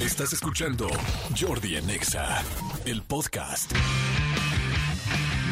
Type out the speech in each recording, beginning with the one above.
Estás escuchando Jordi Anexa, el podcast.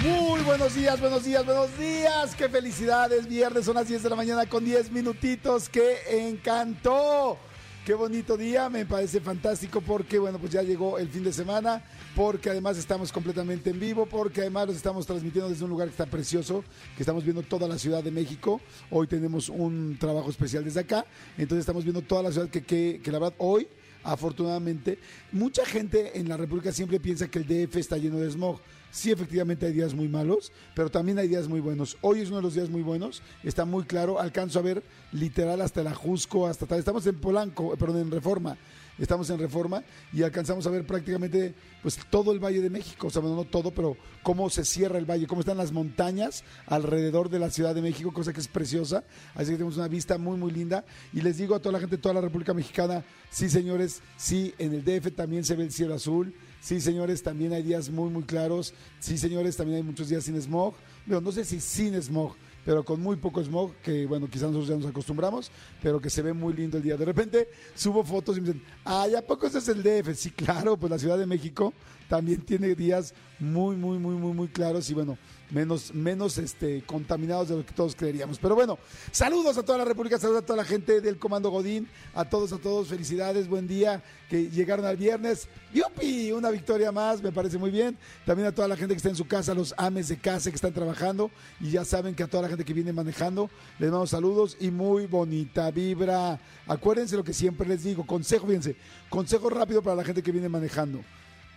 Muy buenos días, buenos días, buenos días. Qué felicidades. Viernes son las 10 de la mañana con 10 minutitos. ¡Qué encantó! Qué bonito día, me parece fantástico porque, bueno, pues ya llegó el fin de semana, porque además estamos completamente en vivo, porque además los estamos transmitiendo desde un lugar que está precioso, que estamos viendo toda la Ciudad de México. Hoy tenemos un trabajo especial desde acá, entonces estamos viendo toda la ciudad que, que, que la verdad hoy afortunadamente. Mucha gente en la República siempre piensa que el DF está lleno de smog. Sí, efectivamente hay días muy malos, pero también hay días muy buenos. Hoy es uno de los días muy buenos, está muy claro, alcanzo a ver literal hasta el Ajusco, hasta tal. Estamos en Polanco, perdón, en Reforma estamos en Reforma y alcanzamos a ver prácticamente pues todo el Valle de México, o sea, no todo, pero cómo se cierra el valle, cómo están las montañas alrededor de la Ciudad de México, cosa que es preciosa, así que tenemos una vista muy, muy linda. Y les digo a toda la gente de toda la República Mexicana, sí señores, sí, en el DF también se ve el cielo azul, sí señores, también hay días muy, muy claros, sí señores, también hay muchos días sin smog, pero no sé si sin smog, pero con muy poco smog, que bueno, quizás nosotros ya nos acostumbramos, pero que se ve muy lindo el día. De repente subo fotos y me dicen, ay, ¿a poco ese es el DF? Sí, claro, pues la Ciudad de México también tiene días muy, muy, muy, muy, muy claros y bueno, menos, menos este, contaminados de lo que todos creeríamos. Pero bueno, saludos a toda la República, saludos a toda la gente del Comando Godín, a todos, a todos, felicidades, buen día, que llegaron al viernes. ¡Yupi! Una victoria más, me parece muy bien. También a toda la gente que está en su casa, los ames de casa que están trabajando y ya saben que a toda la gente que viene manejando, les mando saludos y muy bonita vibra. Acuérdense lo que siempre les digo, consejo, fíjense, consejo rápido para la gente que viene manejando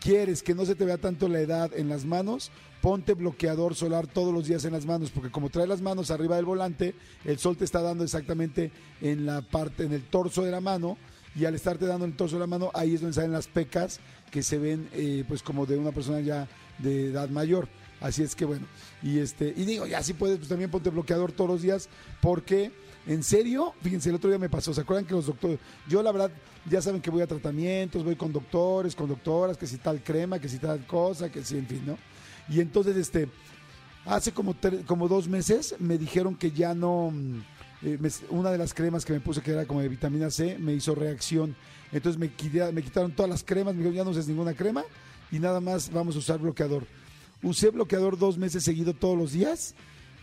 quieres que no se te vea tanto la edad en las manos, ponte bloqueador solar todos los días en las manos, porque como trae las manos arriba del volante, el sol te está dando exactamente en la parte, en el torso de la mano, y al estarte dando el torso de la mano, ahí es donde salen las pecas que se ven eh, pues como de una persona ya de edad mayor. Así es que bueno, y este, y digo, ya si puedes, pues también ponte bloqueador todos los días, porque en serio, fíjense, el otro día me pasó, ¿se acuerdan que los doctores, yo la verdad, ya saben que voy a tratamientos, voy con doctores, con doctoras, que si tal crema, que si tal cosa, que si, en fin, ¿no? Y entonces, este, hace como, como dos meses me dijeron que ya no, eh, una de las cremas que me puse, que era como de vitamina C, me hizo reacción. Entonces me, me quitaron todas las cremas, me dijeron, ya no uses ninguna crema y nada más vamos a usar bloqueador. Usé bloqueador dos meses seguido todos los días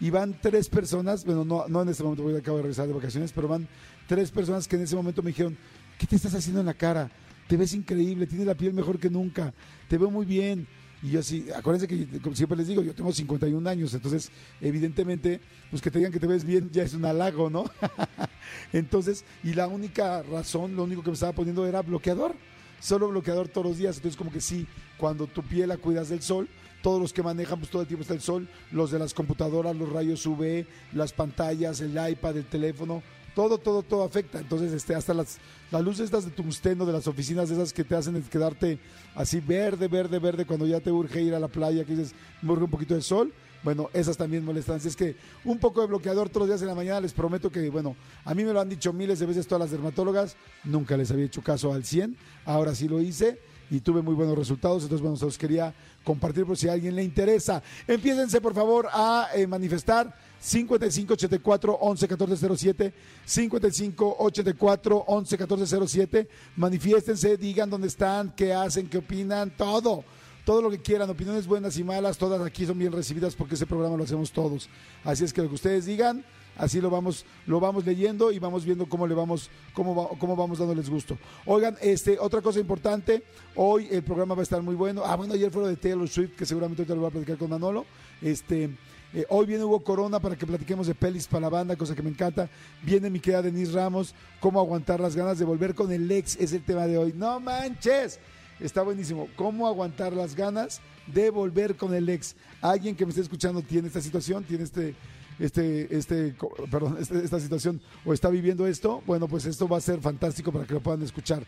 y van tres personas, bueno, no, no en este momento, a acabo de regresar de vacaciones, pero van tres personas que en ese momento me dijeron, ¿qué te estás haciendo en la cara? Te ves increíble, tienes la piel mejor que nunca, te veo muy bien. Y yo así, acuérdense que como siempre les digo, yo tengo 51 años, entonces evidentemente, pues que te digan que te ves bien ya es un halago, ¿no? entonces, y la única razón, lo único que me estaba poniendo era bloqueador, solo bloqueador todos los días, entonces como que sí, cuando tu piel la cuidas del sol, todos los que manejan, pues todo el tiempo está el sol, los de las computadoras, los rayos UV, las pantallas, el iPad, el teléfono, todo, todo, todo afecta. Entonces, este, hasta las, las luces estas de tungsteno de las oficinas, esas que te hacen quedarte así verde, verde, verde, cuando ya te urge ir a la playa, que dices, me urge un poquito de sol, bueno, esas también molestan. Así es que un poco de bloqueador todos los días en la mañana, les prometo que, bueno, a mí me lo han dicho miles de veces todas las dermatólogas, nunca les había hecho caso al 100, ahora sí lo hice y tuve muy buenos resultados. Entonces, bueno, se los quería compartir por si a alguien le interesa. Empiécense, por favor, a eh, manifestar. 55 84 11 14 07 55 84 11 14 07 manifiéstense digan dónde están qué hacen qué opinan todo todo lo que quieran opiniones buenas y malas todas aquí son bien recibidas porque ese programa lo hacemos todos así es que lo que ustedes digan así lo vamos, lo vamos leyendo y vamos viendo cómo le vamos, cómo, cómo vamos dándoles gusto. Oigan, este, otra cosa importante, hoy el programa va a estar muy bueno. Ah, bueno, ayer fue lo de Taylor Swift, que seguramente ahorita lo voy a platicar con Manolo. Este, eh, hoy viene Hugo Corona para que platiquemos de pelis para la banda, cosa que me encanta. Viene mi querida Denise Ramos, cómo aguantar las ganas de volver con el ex, es el tema de hoy. No manches, está buenísimo. ¿Cómo aguantar las ganas de volver con el ex? Alguien que me esté escuchando tiene esta situación, tiene este este, este, perdón, este, esta situación o está viviendo esto, bueno, pues esto va a ser fantástico para que lo puedan escuchar.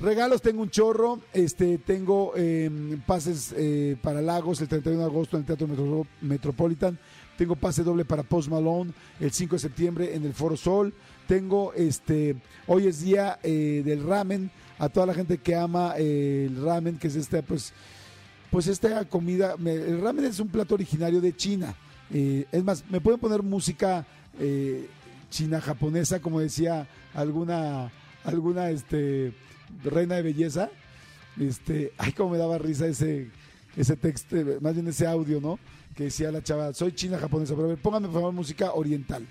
Regalos, tengo un chorro, este, tengo em, pases eh, para Lagos el 31 de agosto en el Teatro Metropolitan, tengo pase doble para Post Malone el 5 de septiembre en el Foro Sol, tengo este, hoy es día eh, del ramen, a toda la gente que ama eh, el ramen, que es esta, pues, pues esta comida, el ramen es un plato originario de China, eh, es más, me pueden poner música eh, china japonesa, como decía alguna alguna este reina de belleza. Este, ay, cómo me daba risa ese, ese texto, más bien ese audio, ¿no? Que decía la chava, soy china japonesa, pero a ver, pónganme por favor música oriental.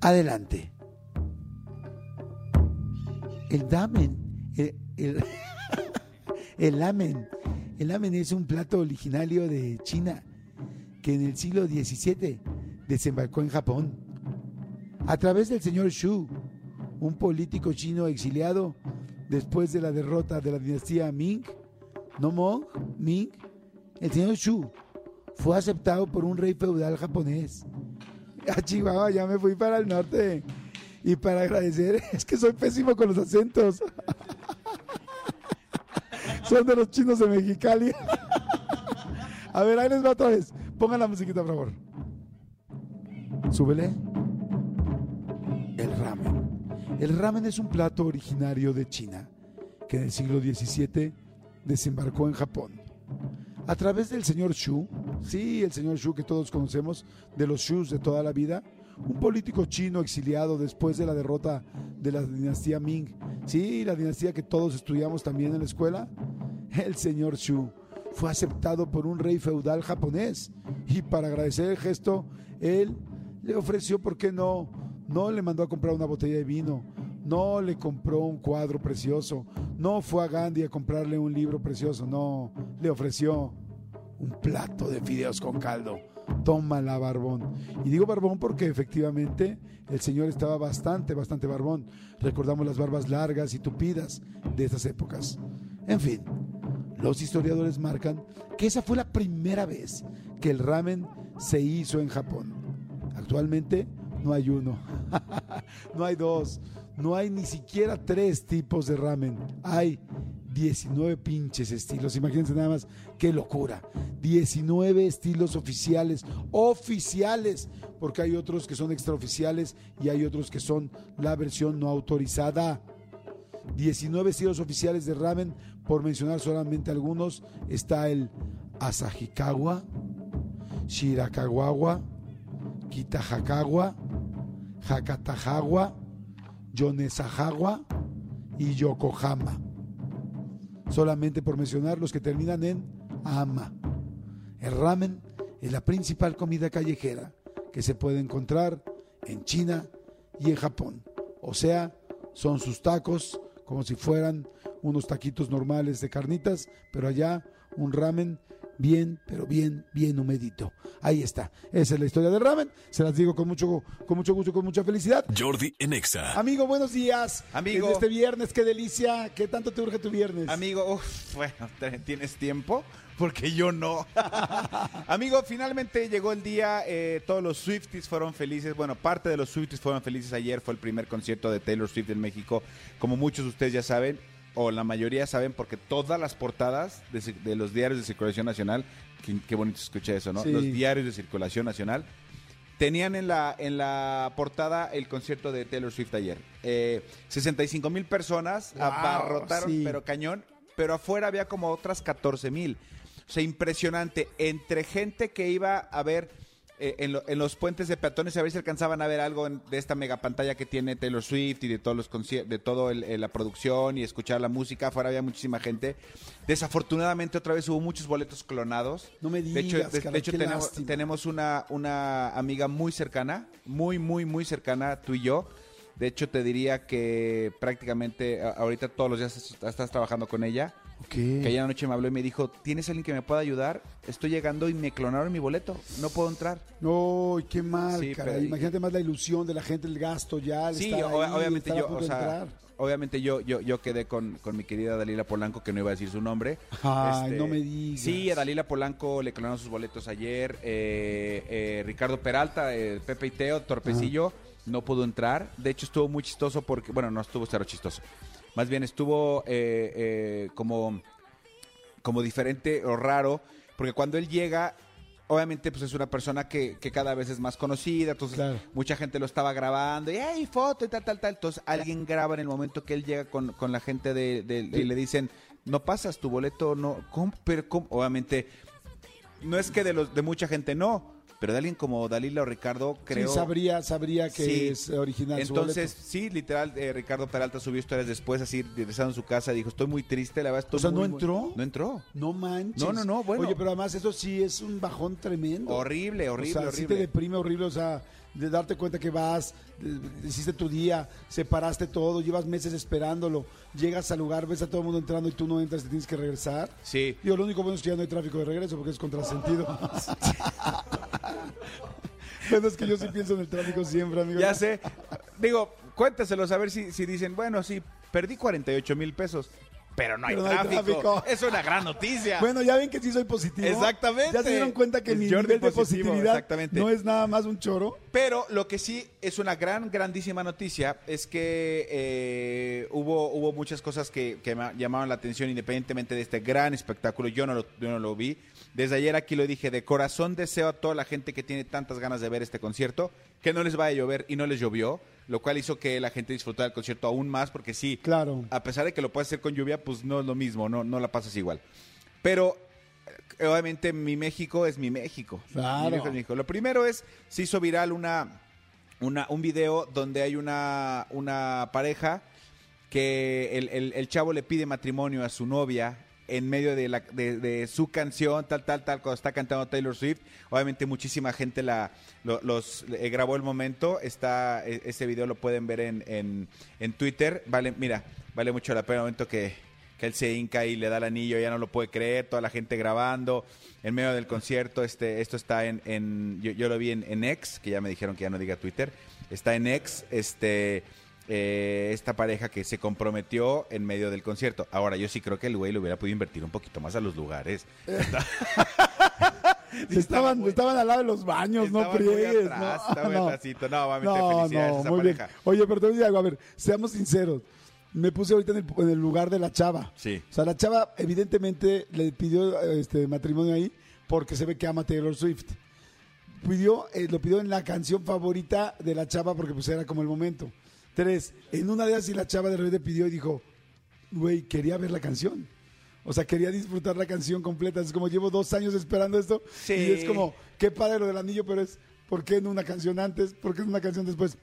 Adelante. El damen, el, el, el lamen, el lamen es un plato originario de China que en el siglo XVII desembarcó en Japón. A través del señor Shu, un político chino exiliado después de la derrota de la dinastía Ming, no Mong, Ming, el señor Shu fue aceptado por un rey feudal japonés. A Chihuahua ya me fui para el norte. Y para agradecer, es que soy pésimo con los acentos. Son de los chinos de Mexicali. A ver, ahí les va otra vez. Pongan la musiquita, por favor. Súbele. El ramen. El ramen es un plato originario de China que en el siglo XVII desembarcó en Japón. A través del señor Shu, sí, el señor Shu que todos conocemos, de los Shus de toda la vida, un político chino exiliado después de la derrota de la dinastía Ming, sí, la dinastía que todos estudiamos también en la escuela, el señor Shu fue aceptado por un rey feudal japonés y para agradecer el gesto, él le ofreció, ¿por qué no? No le mandó a comprar una botella de vino, no le compró un cuadro precioso, no fue a Gandhi a comprarle un libro precioso, no, le ofreció un plato de fideos con caldo. Tómala, barbón. Y digo barbón porque efectivamente el señor estaba bastante, bastante barbón. Recordamos las barbas largas y tupidas de esas épocas. En fin, los historiadores marcan que esa fue la primera vez que el ramen se hizo en Japón. Actualmente no hay uno, no hay dos, no hay ni siquiera tres tipos de ramen. Hay 19 pinches estilos. Imagínense nada más, qué locura. 19 estilos oficiales, oficiales, porque hay otros que son extraoficiales y hay otros que son la versión no autorizada. 19 estilos oficiales de ramen, por mencionar solamente algunos, está el Asahikawa, Shirakawa, Kitahakawa, Hakatahawa, Yonesahawa y Yokohama. Solamente por mencionar los que terminan en ama. El ramen es la principal comida callejera que se puede encontrar en China y en Japón. O sea, son sus tacos como si fueran unos taquitos normales de carnitas, pero allá un ramen bien, pero bien, bien humedito. Ahí está. Esa es la historia del ramen. Se las digo con mucho, con mucho gusto, con mucha felicidad. Jordi Enexa. Amigo, buenos días. Amigo. En este viernes, qué delicia. ¿Qué tanto te urge tu viernes? Amigo, uf, bueno, ¿te- ¿tienes tiempo? Porque yo no. Amigo, finalmente llegó el día. eh, todos los Swifties fueron felices. Bueno, parte de los Swifties fueron felices. Ayer fue el primer concierto de Taylor Swift en México. Como muchos de ustedes ya saben, o la mayoría saben, porque todas las portadas de, de los diarios de circulación nacional, qué, qué bonito se escucha eso, ¿no? Sí. Los diarios de circulación nacional tenían en la, en la portada el concierto de Taylor Swift ayer. Eh, 65 mil personas Wow, abarrotaron, sí. pero cañón. Pero afuera había como otras 14 mil. O sea, impresionante. Entre gente que iba a ver eh, en, lo- en los puentes de peatones a ver si alcanzaban a ver algo en- de esta mega pantalla que tiene Taylor Swift y de todos los de todo el- el- la producción y escuchar la música. Afuera había muchísima gente. Desafortunadamente otra vez hubo muchos boletos clonados. No me De hecho, digas, de, de hecho tenemos, tenemos una, una amiga muy cercana, muy, muy, muy cercana, tú y yo. De hecho, te diría que prácticamente ahorita todos los días estás trabajando con ella. Que ayer anoche me habló y me dijo, ¿tienes alguien que me pueda ayudar? Estoy llegando y me clonaron mi boleto. No puedo entrar. No, qué mal, Sí, pero- Imagínate más la ilusión de la gente, el gasto ya. el Sí, estar o- ahí, obviamente estar yo, o sea, obviamente yo, yo, yo quedé con, con mi querida Dalila Polanco, que no iba a decir su nombre. Este, Ay, no me digas. Sí, a Dalila Polanco le clonaron sus boletos ayer. Eh, eh, Ricardo Peralta, eh, Pepe y Teo, Torpecillo, no pudo entrar. De hecho, estuvo muy chistoso porque, bueno, no estuvo cero chistoso. Más bien estuvo eh, eh, como, como diferente o raro, porque cuando él llega, obviamente pues es una persona que, que cada vez es más conocida, entonces Claro. mucha gente lo estaba grabando y ¡hey, foto! y tal, tal, tal. Entonces alguien graba en el momento que él llega con, con la gente de, de- y le dicen, no pasas tu boleto, no, ¿cómo? Pero ¿cómo? Obviamente, no es que de, los, de mucha gente no, pero de alguien como Dalila o Ricardo, creo... Sí, sabría, sabría que Sí. es original. Entonces, sí, literal, eh, Ricardo Peralta subió historias después, así, regresando a su casa, dijo, estoy muy triste, la verdad, estoy O sea, muy, ¿no muy-". entró? No entró. No manches. No, no, no, bueno. Oye, pero además eso sí es un bajón tremendo. Horrible, horrible, o sea, sí horrible. te deprime horrible, o sea, de darte cuenta que vas, hiciste tu día, separaste todo, llevas meses esperándolo, llegas al lugar, ves a todo el mundo entrando y tú no entras, te tienes que regresar. Sí. Digo, lo único bueno es que ya no hay tráfico de regreso porque es contrasentido. bueno, es que yo sí pienso en el tráfico siempre, amigo. Ya sé. Digo, cuéntaselos a ver si, si dicen, bueno, sí, perdí 48 mil pesos, pero no hay, Pero no hay tráfico. tráfico. Es una gran noticia. Bueno, ya ven que sí soy positivo. Exactamente. Ya se dieron cuenta que El mi Jordi nivel de positividad exactamente. no es nada más un choro. Pero lo que sí es una gran, grandísima noticia es que eh, hubo, hubo muchas cosas que, que me llamaron la atención independientemente de este gran espectáculo. Yo no, lo, yo no lo vi. Desde ayer aquí lo dije, de corazón deseo a toda la gente que tiene tantas ganas de ver este concierto que no les vaya a llover y no les llovió, lo cual hizo que la gente disfrutara el concierto aún más porque sí, Claro. a pesar de que lo puedes hacer con lluvia, pues no es lo mismo, no, no la pasas igual. Pero eh, obviamente mi México es mi México. Claro. Mi México es México. Lo primero es, se hizo viral una, una, un video donde hay una, una pareja que el, el- el chavo le pide matrimonio a su novia en medio de, la, de, su canción, tal, tal, tal, cuando está cantando Taylor Swift. Obviamente muchísima gente la, lo- los eh, grabó el momento. Está, e- ese video lo pueden ver en, en, Twitter. Vale, mira, vale mucho la pena el momento que, que él se hinca y le da el anillo, ya no lo puede creer, toda la gente grabando en medio del concierto. Este, esto está en, en yo, yo lo vi en, en X, que ya me dijeron que ya no diga Twitter. Está en X, este, eh, esta pareja que se comprometió en medio del concierto. Ahora, yo sí creo que el güey le hubiera podido invertir un poquito más a los lugares. Sí, estaban, muy- estaban al lado de los baños, no friegues. atrás, no, muy no. atrásito. No, obviamente, felicidades a esa muy pareja. bien. Oye, pero te voy a decir algo, a ver, seamos sinceros. Me puse ahorita en el, en el lugar de la chava. Sí. O sea, la chava evidentemente le pidió este matrimonio ahí porque se ve que ama Taylor Swift. Pidió, eh, lo pidió en la canción favorita de la chava porque pues era como el momento. Tres, en una de ellas sí la chava de repente pidió y dijo, güey, quería ver la canción. O sea, quería disfrutar la canción completa. Es como llevo dos años esperando esto. Sí. Y es como, qué padre lo del anillo, pero es, ¿por qué en una canción antes? ¿Por qué en una canción después?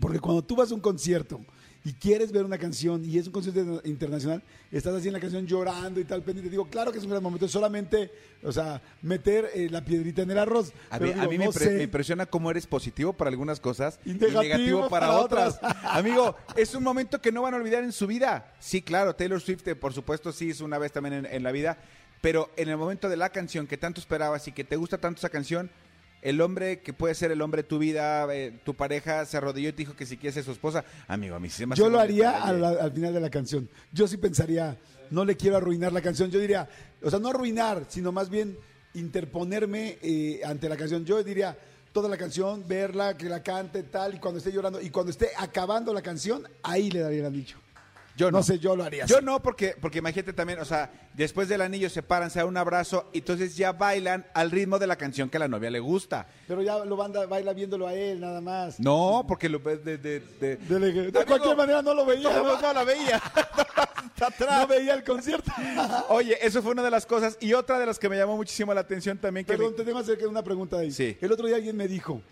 Porque cuando tú vas a un concierto y quieres ver una canción y es un concierto internacional, estás así en la canción llorando y tal, pendiente. Digo, claro que es un gran momento, solamente, o sea, meter eh, la piedrita en el arroz. A mí, a digo, mí me, no impre- sé. me impresiona cómo eres positivo para algunas cosas Y y negativo negativo, para, para otras. otras. Amigo, es un momento que no van a olvidar en su vida. Sí, claro, Taylor Swift, eh, por supuesto, sí es una vez también en, en la vida, pero en el momento de la canción que tanto esperabas y que te gusta tanto esa canción, el hombre que puede ser el hombre de tu vida, eh, tu pareja, se arrodilló y te dijo que si quieres ser su esposa. Amigo, a mí se me Yo lo haría al final de la canción. Yo sí pensaría, no le quiero arruinar la canción. Yo diría, o sea, no arruinar, sino más bien interponerme eh, ante la canción. Yo diría toda la canción, verla, que la cante, tal, y cuando esté llorando, y cuando esté acabando la canción, ahí le daría el anillo. Yo No no. sé, yo lo haría Yo así. no, porque, porque imagínate también, o sea, después del anillo se paran, se dan un abrazo, y entonces ya bailan al ritmo de la canción que a la novia le gusta. Pero ya lo banda, baila viéndolo a él, nada más. No, porque lo ves de... de, de- De, cualquier manera no lo veía. No, no la veía. Atrás. No veía el concierto. Oye, eso fue una de las cosas. Y otra de las que me llamó muchísimo la atención también. Que Perdón, te tengo que hacer una pregunta ahí. Sí. El otro día alguien me dijo,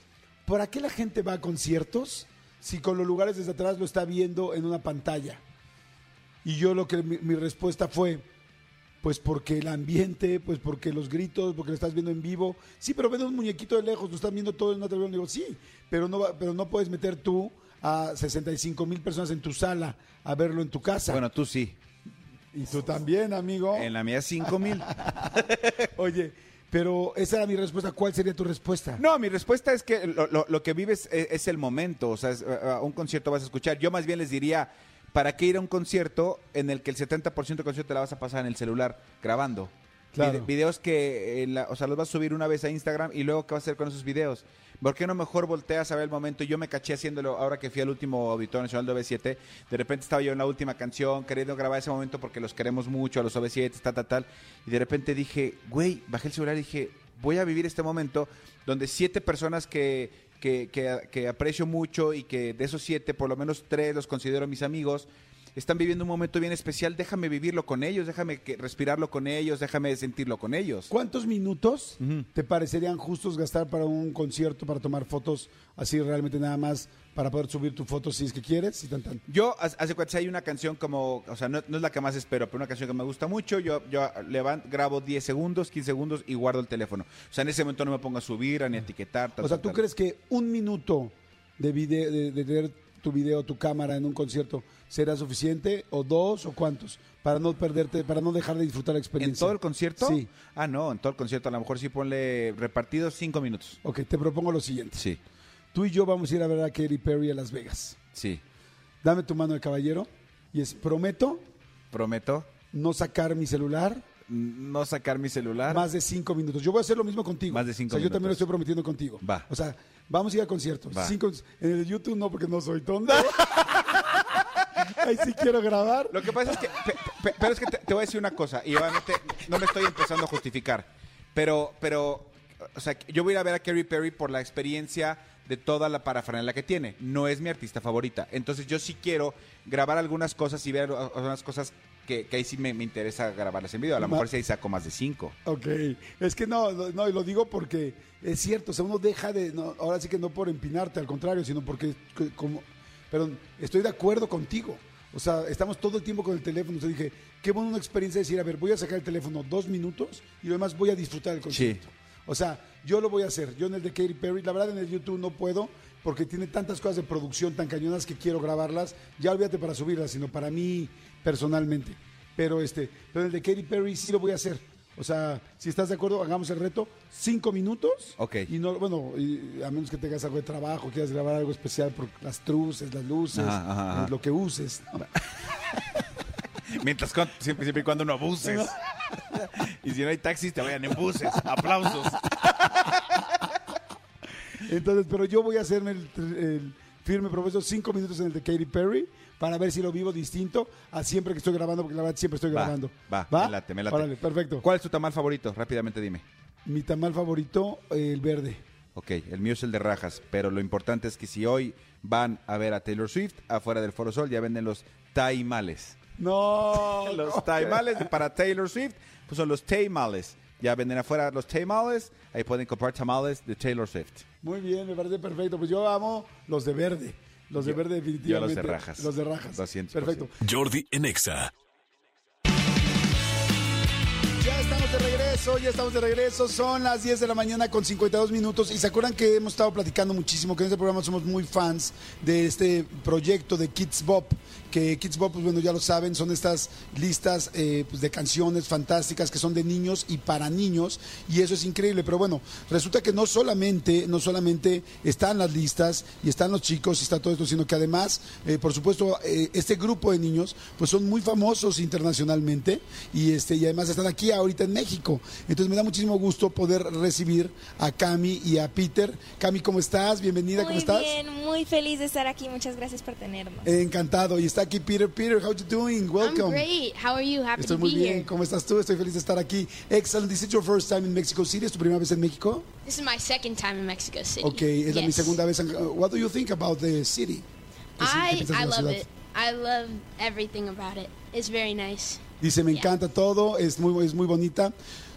¿para qué la gente va a conciertos si con los lugares desde atrás lo está viendo en una pantalla? Y yo lo que mi, mi respuesta fue, pues porque el ambiente, pues porque los gritos, porque lo estás viendo en vivo. Sí, pero ven un muñequito de lejos, lo están viendo todo en una televisión. Digo, sí, pero no, pero no puedes meter tú a 65 mil personas en tu sala a verlo en tu casa. Bueno, tú sí. y tú también, amigo. En la mía, cinco mil. Oye, pero esa era mi respuesta. ¿Cuál sería tu respuesta? No, mi respuesta es que lo, lo- lo que vives es, es el momento. O sea, es, a un concierto vas a escuchar. Yo más bien les diría, ¿para qué ir a un concierto en el que el 70% del concierto te la vas a pasar en el celular grabando? Claro. Vide- videos que, eh, la- o sea, los vas a subir una vez a Instagram y luego, ¿qué vas a hacer con esos videos? ¿Por qué no mejor volteas a ver el momento? Yo me caché haciéndolo ahora que fui al último Auditorio Nacional de OV7. De repente estaba yo en la última canción, queriendo grabar ese momento porque los queremos mucho, a los OV7, tal, tal, tal. Y de repente dije, güey, bajé el celular y dije, voy a vivir este momento donde siete personas que, que, que- aprecio mucho y que de esos siete, por lo menos tres los considero mis amigos, están viviendo un momento bien especial, déjame vivirlo con ellos, déjame que, respirarlo con ellos, déjame sentirlo con ellos. ¿Cuántos minutos te parecerían justos gastar para un concierto, para tomar fotos así realmente nada más, para poder subir tu foto si es que quieres? Y tan, tan? Yo, hace si hay una canción como, o sea, no, no es la que más espero, pero una canción que me gusta mucho, yo, yo levanto, grabo 10 segundos, 15 segundos y guardo el teléfono. O sea, en ese momento no me pongo a subir, a ni a etiquetar. tal, O sea, tal, ¿tú tal. crees que un minuto de, video, de, de tener tu video, tu cámara en un concierto será suficiente? ¿O dos? ¿O cuántos? Para no perderte, para no dejar de disfrutar la ¿En experiencia. todo el concierto? Sí. Ah, no, en todo el concierto a lo mejor sí ponle repartidos 5 minutos. Ok, te propongo lo siguiente. Sí, Tú y yo vamos a ir a ver a Katy Perry a Las Vegas. sí. Dame tu mano de caballero y es, prometo Prometo no sacar mi celular no sacar mi celular. más de cinco minutos. Yo voy a hacer lo mismo contigo. Más de cinco O sea, yo también lo minutos. estoy prometiendo contigo. Va. O sea, vamos a ir a conciertos. Va. En el YouTube no, porque no soy tonto. Ahí sí quiero grabar. Lo que pasa es que, pe- pe- pero es que te, te voy a decir una cosa, y obviamente no me estoy empezando a justificar, pero, pero, o sea, yo voy a ir a ver a Katy Perry por la experiencia de toda la parafernalia que tiene. No es mi artista favorita. Entonces yo sí quiero grabar algunas cosas y ver algunas cosas que, que ahí sí me, me interesa grabarlas en video. A lo Ma- mejor sí ahí saco más de cinco. Ok, es que no, no, y lo digo porque es cierto, o sea, uno deja de, no, ahora sí que no por empinarte, al contrario, sino porque, como, pero estoy de acuerdo contigo. O sea, estamos todo el tiempo con el teléfono. Entonces dije, qué buena una experiencia decir, a ver, voy a sacar el teléfono dos minutos y lo demás voy a disfrutar del concierto. O sea, yo lo voy a hacer. Yo en el de Katy Perry, la verdad en el YouTube no puedo porque tiene tantas cosas de producción tan cañonas que quiero grabarlas. Ya olvídate para subirlas, sino para mí personalmente. Pero este, pero el de Katy Perry sí lo voy a hacer. O sea, si estás de acuerdo, hagamos el reto. Cinco minutos. Ok. Y no, bueno, y a menos que tengas algo de trabajo, quieras grabar algo especial por las truces, las luces, Ajá, ajá, ajá. eh, lo que uses. ¿no? Mientras siempre, siempre y cuando no abuses. y si no hay taxis, te vayan en buses. Aplausos. Entonces, pero yo voy a hacerme el, el firme propuesto cinco minutos en el de Katy Perry para ver si lo vivo distinto a siempre que estoy grabando, porque la verdad siempre estoy Va, grabando. va, me late, me late. Órale, perfecto. ¿Cuál es tu tamal favorito? Rápidamente dime. Mi tamal favorito, el verde. Ok, el mío es el de rajas, pero lo importante es que si hoy van a ver a Taylor Swift, afuera del Foro Sol ya venden los taimales. No. Los taimales para Taylor Swift, pues son los taimales. Ya venden afuera los taimales, ahí pueden comprar tamales de Taylor Swift. Muy bien, me parece perfecto. Pues yo amo los de verde. Los de Yo- verde yo definitivamente. los de rajas. Los de rajas. 200%. Perfecto. Jordi en Exa. Ya estamos de regreso, ya estamos de regreso. Son las 10 de la mañana con 52 minutos. Y se acuerdan que hemos estado platicando muchísimo, que en este programa somos muy fans de este proyecto de Kids Bop. Que Kids Bop, pues bueno, ya lo saben, son estas listas eh, pues, de canciones fantásticas que son de niños y para niños. Y eso es increíble. Pero bueno, resulta que no solamente, no solamente están las listas y están los chicos y está todo esto, sino que además, eh, por supuesto, eh, este grupo de niños, pues son muy famosos internacionalmente y este y además están aquí ahorita en México. Entonces me da muchísimo gusto poder recibir a Cami y a Peter. Cami, ¿cómo estás? Bienvenida, Muy ¿cómo estás? bien, muy feliz de estar aquí. Muchas gracias por tenernos. Encantado. Y está aquí Peter. Peter, how you doing? Welcome. I'm great. How are you? Happy Estoy to muy be bien. here. ¿Cómo estás tú? Estoy feliz de estar aquí. Excellent. This is your first time in Mexico City. ¿Es tu primera vez en México? This is my second time in Mexico City. Ok, es la mi Yes. segunda vez. en- uh, what do you think about the city? ¿Qué sí- qué I piensas de I la love ciudad? it. I love everything about it. It's very nice. Dice, me Yeah. encanta todo, es muy, es muy bonita.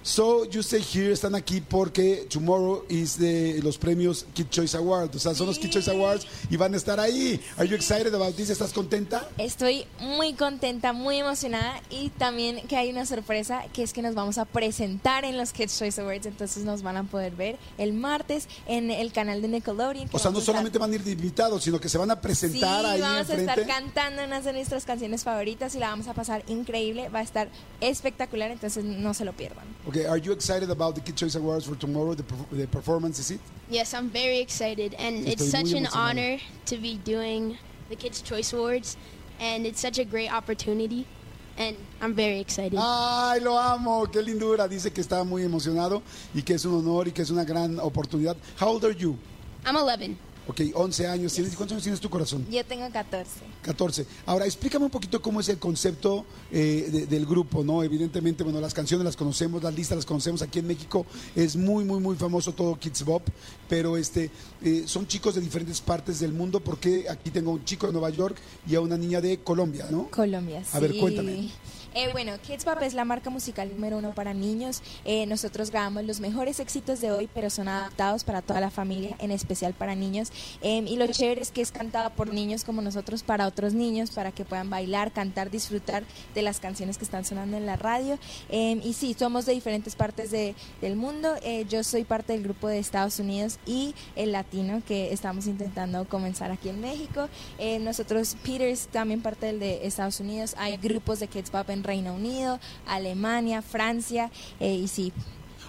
So, you stay here, están aquí porque tomorrow is de los premios Kid Choice Awards. O sea, son los Kid Choice Awards y van a estar ahí. Are you excited about this? ¿Estás contenta? Estoy muy contenta, muy emocionada y también que hay una sorpresa que es que nos vamos a presentar en los Kids Choice Awards, entonces nos van a poder ver el martes en el canal de Nickelodeon. O sea, no estar- solamente van a ir de invitados, sino que se van a Sí, presentar ahí vamos a estar enfrente. cantando unas de nuestras canciones favoritas y la vamos a pasar increíble, va a estar espectacular, entonces no se lo pierdan. Okay, are you excited about the Kid Choice Awards for tomorrow? The, the performance, is it? Yes, I'm very excited, and it's such an honor to be doing the Kids Choice Awards, and it's such a great opportunity, and I'm very excited. Ay, lo amo, qué lindura. Dice que está muy emocionado y que es un honor y que es una gran oportunidad. How old are you? I'm 11. Ok, 11 años. ¿Tienes, ¿Cuántos años tienes tu corazón? Yo tengo 14. 14. Ahora, explícame un poquito cómo es el concepto eh, de- del grupo, ¿no? Evidentemente, bueno, las canciones las conocemos, las listas las conocemos. Aquí en México es muy, muy, muy famoso todo Kids Bop, pero este, eh, son chicos de diferentes partes del mundo porque aquí tengo un chico de Nueva York y a una niña de Colombia, ¿no? Colombia, sí. A ver, cuéntame. Eh, bueno, Kids Pop es la marca musical número uno para niños. Eh, nosotros grabamos los mejores éxitos de hoy, pero son adaptados para toda la familia, en especial para niños. Eh, y lo chévere es que es cantada por niños como nosotros, para otros niños, para que puedan bailar, cantar, disfrutar de las canciones que están sonando en la radio. Eh, y sí, somos de diferentes partes de- del mundo. Eh, yo soy parte del grupo de Estados Unidos y el latino que estamos intentando comenzar aquí en México. Eh, nosotros, Peter es también parte del de Estados Unidos. Hay grupos de Kids Pop en Reino Unido, Alemania, Francia. eh, y sí,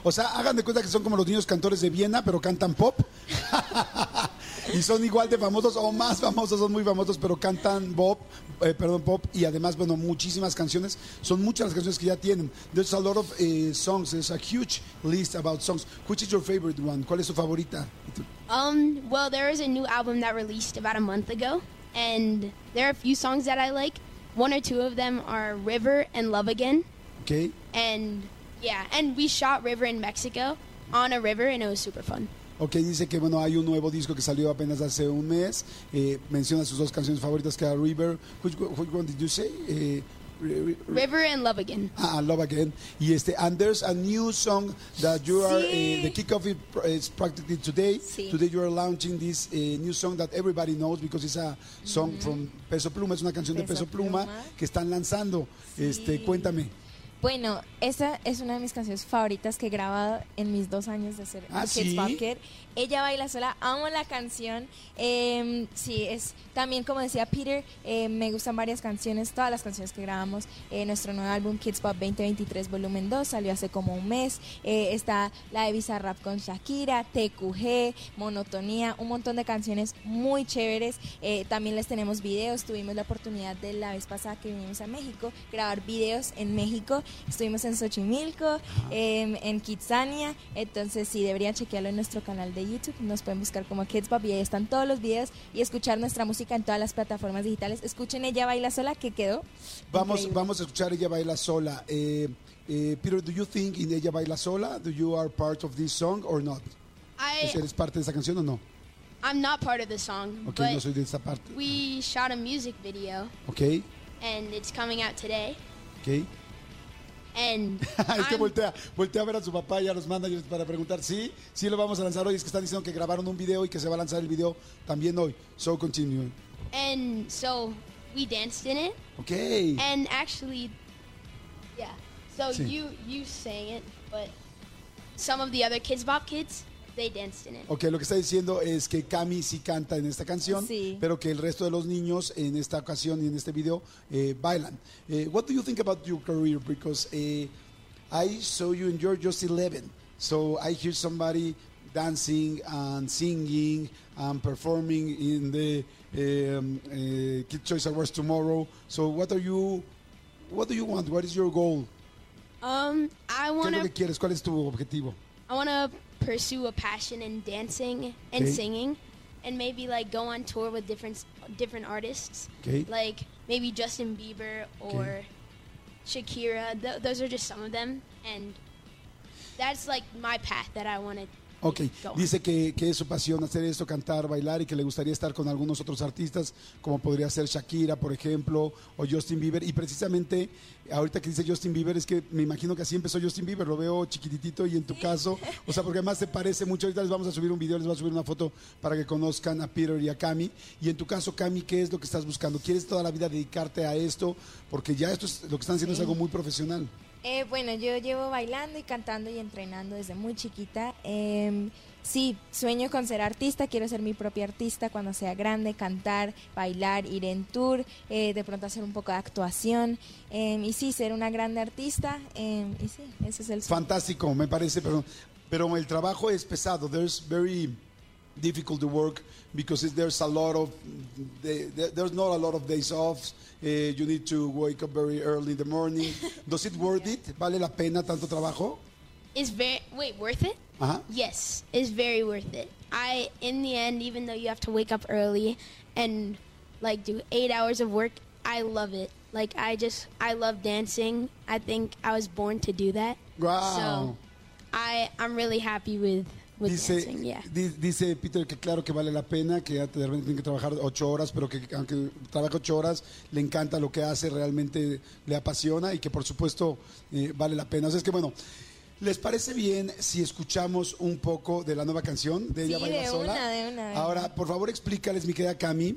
O sea, hagan de cuenta que son como los niños cantores de Viena, pero cantan pop. y son igual de famosos o más famosos, son muy famosos, pero cantan pop, eh, perdón, pop y además, bueno, muchísimas canciones. Son muchas las canciones que ya tienen. There's a lot of eh, songs, there's a huge list about songs. Which is your favorite one? ¿Cuál es su favorita? Um, well, there is a new album that released about a month ago, and there are a few songs that I like. One or two of them are River and Love Again, Okay. and yeah, and we shot River in Mexico on a river, and it was super fun. Ok, dice que bueno, hay un nuevo disco que salió apenas hace un mes. Eh, menciona sus dos canciones favoritas que era River. Which, which one did you say? Eh, River and Love Again. Ah, Love Again. Yes, and there's a new song that you are, Sí. uh, the kickoff is, is practically today. Sí. Today you are launching this uh, new song that everybody knows because it's a song from Peso Pluma, es una canción de Peso Peso Pluma, Pluma. que están lanzando. Este, cuéntame. Bueno, esa es una de mis canciones favoritas que he grabado en mis dos años de ser ¿Ah, Kids sí? Pocket. Ella baila sola, amo la canción. Eh, sí, es también como decía Peter, eh, me gustan varias canciones, todas las canciones que grabamos. Eh, nuestro nuevo álbum Kids Pop 2023 Volumen 2 salió hace como un mes. Eh, está la de Bizarrap con Shakira, TQG, Monotonía, un montón de canciones muy chéveres. Eh, también les tenemos videos. Tuvimos la oportunidad de la vez pasada que vinimos a México grabar videos en México. Estuvimos en Xochimilco, em, en Kitsania. Entonces, sí, deberían chequearlo en nuestro canal de YouTube. Nos pueden buscar como Kids Pop y ahí están todos los videos y escuchar nuestra música en todas las plataformas digitales. Escuchen Ella Baila Sola, que quedó. Vamos, increíble. vamos a escuchar Ella Baila Sola. Eh, eh, Peter, do you think in Ella Baila Sola, do you are part of this song or not? I ¿Eres parte de esa canción o no? I'm not part of the song, Ok, but no soy de esta parte. we shot a music video, Ok, and it's coming out today. ok. And es que voltea, voltea a ver a su papá y a los managers para preguntar, sí, sí lo vamos a lanzar hoy. Es que están diciendo que grabaron un video y que se va a lanzar el video también hoy. So continue. and so we danced in it. Ok. And actually, yeah. So Sí. you you sang it, but some of the other Kids Bop kids they danced in it. Ok, lo que está diciendo es que Cami sí canta en esta canción, Sí. pero que el resto de los niños en esta ocasión y en este video eh, bailan. Eh, what do you think about your career? Because eh, I saw you and you're just 11, so I hear somebody dancing and singing and performing in the um, uh, Kid Choice Awards tomorrow. So what are you? What do you want? What is your goal? Um, ¿Qué I es lo wanna que quieres? ¿Cuál es tu objetivo? I wanna pursue a passion in dancing and Okay. singing, and maybe like go on tour with different different artists, Okay. like maybe Justin Bieber or Okay. Shakira. Th- those are just some of them, and that's like my path that I wanna. Ok, dice que, que es su pasión hacer esto, cantar, bailar y que le gustaría estar con algunos otros artistas, como podría ser Shakira, por ejemplo, o Justin Bieber. Y precisamente, ahorita que dice Justin Bieber, es que me imagino que así empezó Justin Bieber, lo veo chiquititito y en tu caso, o sea, porque además se parece mucho. Ahorita les vamos a subir un video, les voy a subir una foto para que conozcan a Peter y a Cami. Y en tu caso, Cami, ¿qué es lo que estás buscando? ¿Quieres toda la vida dedicarte a esto? Porque ya esto es, lo que están haciendo es algo muy profesional. Eh, bueno, yo llevo bailando y cantando y entrenando desde muy chiquita. Em, sí, sueño con ser artista, quiero ser mi propia artista cuando sea grande, cantar, bailar, ir en tour, eh, de pronto hacer un poco de actuación em, y sí, ser una grande artista. em, y sí, ese es el sueño. Fantástico, me parece, pero, pero el trabajo es pesado. There's very difficult to work because there's a lot of the- the- there's not a lot of days off. Eh, you need to wake up very early in the morning. Does it worth it? ¿Vale la pena tanto trabajo? Is very wait worth it? Ajá. Yes, it's very worth it. I, in the end, even though you have to wake up early and like do eight hours of work, I love it. Like I just, I love dancing. I think I was born to do that. Wow. So, I, I'm really happy with Dice. Yeah. di- dice Peter que claro que vale la pena, que ya de repente tiene que trabajar ocho horas, pero que aunque trabaja ocho horas, le encanta lo que hace, realmente le apasiona y que por supuesto eh, vale la pena. O sea, es que bueno, ¿les parece bien si escuchamos un poco de la nueva canción de Ella Sí, Baila de Sola? una, de una, de Ahora, por favor, explícales, mi querida Cami,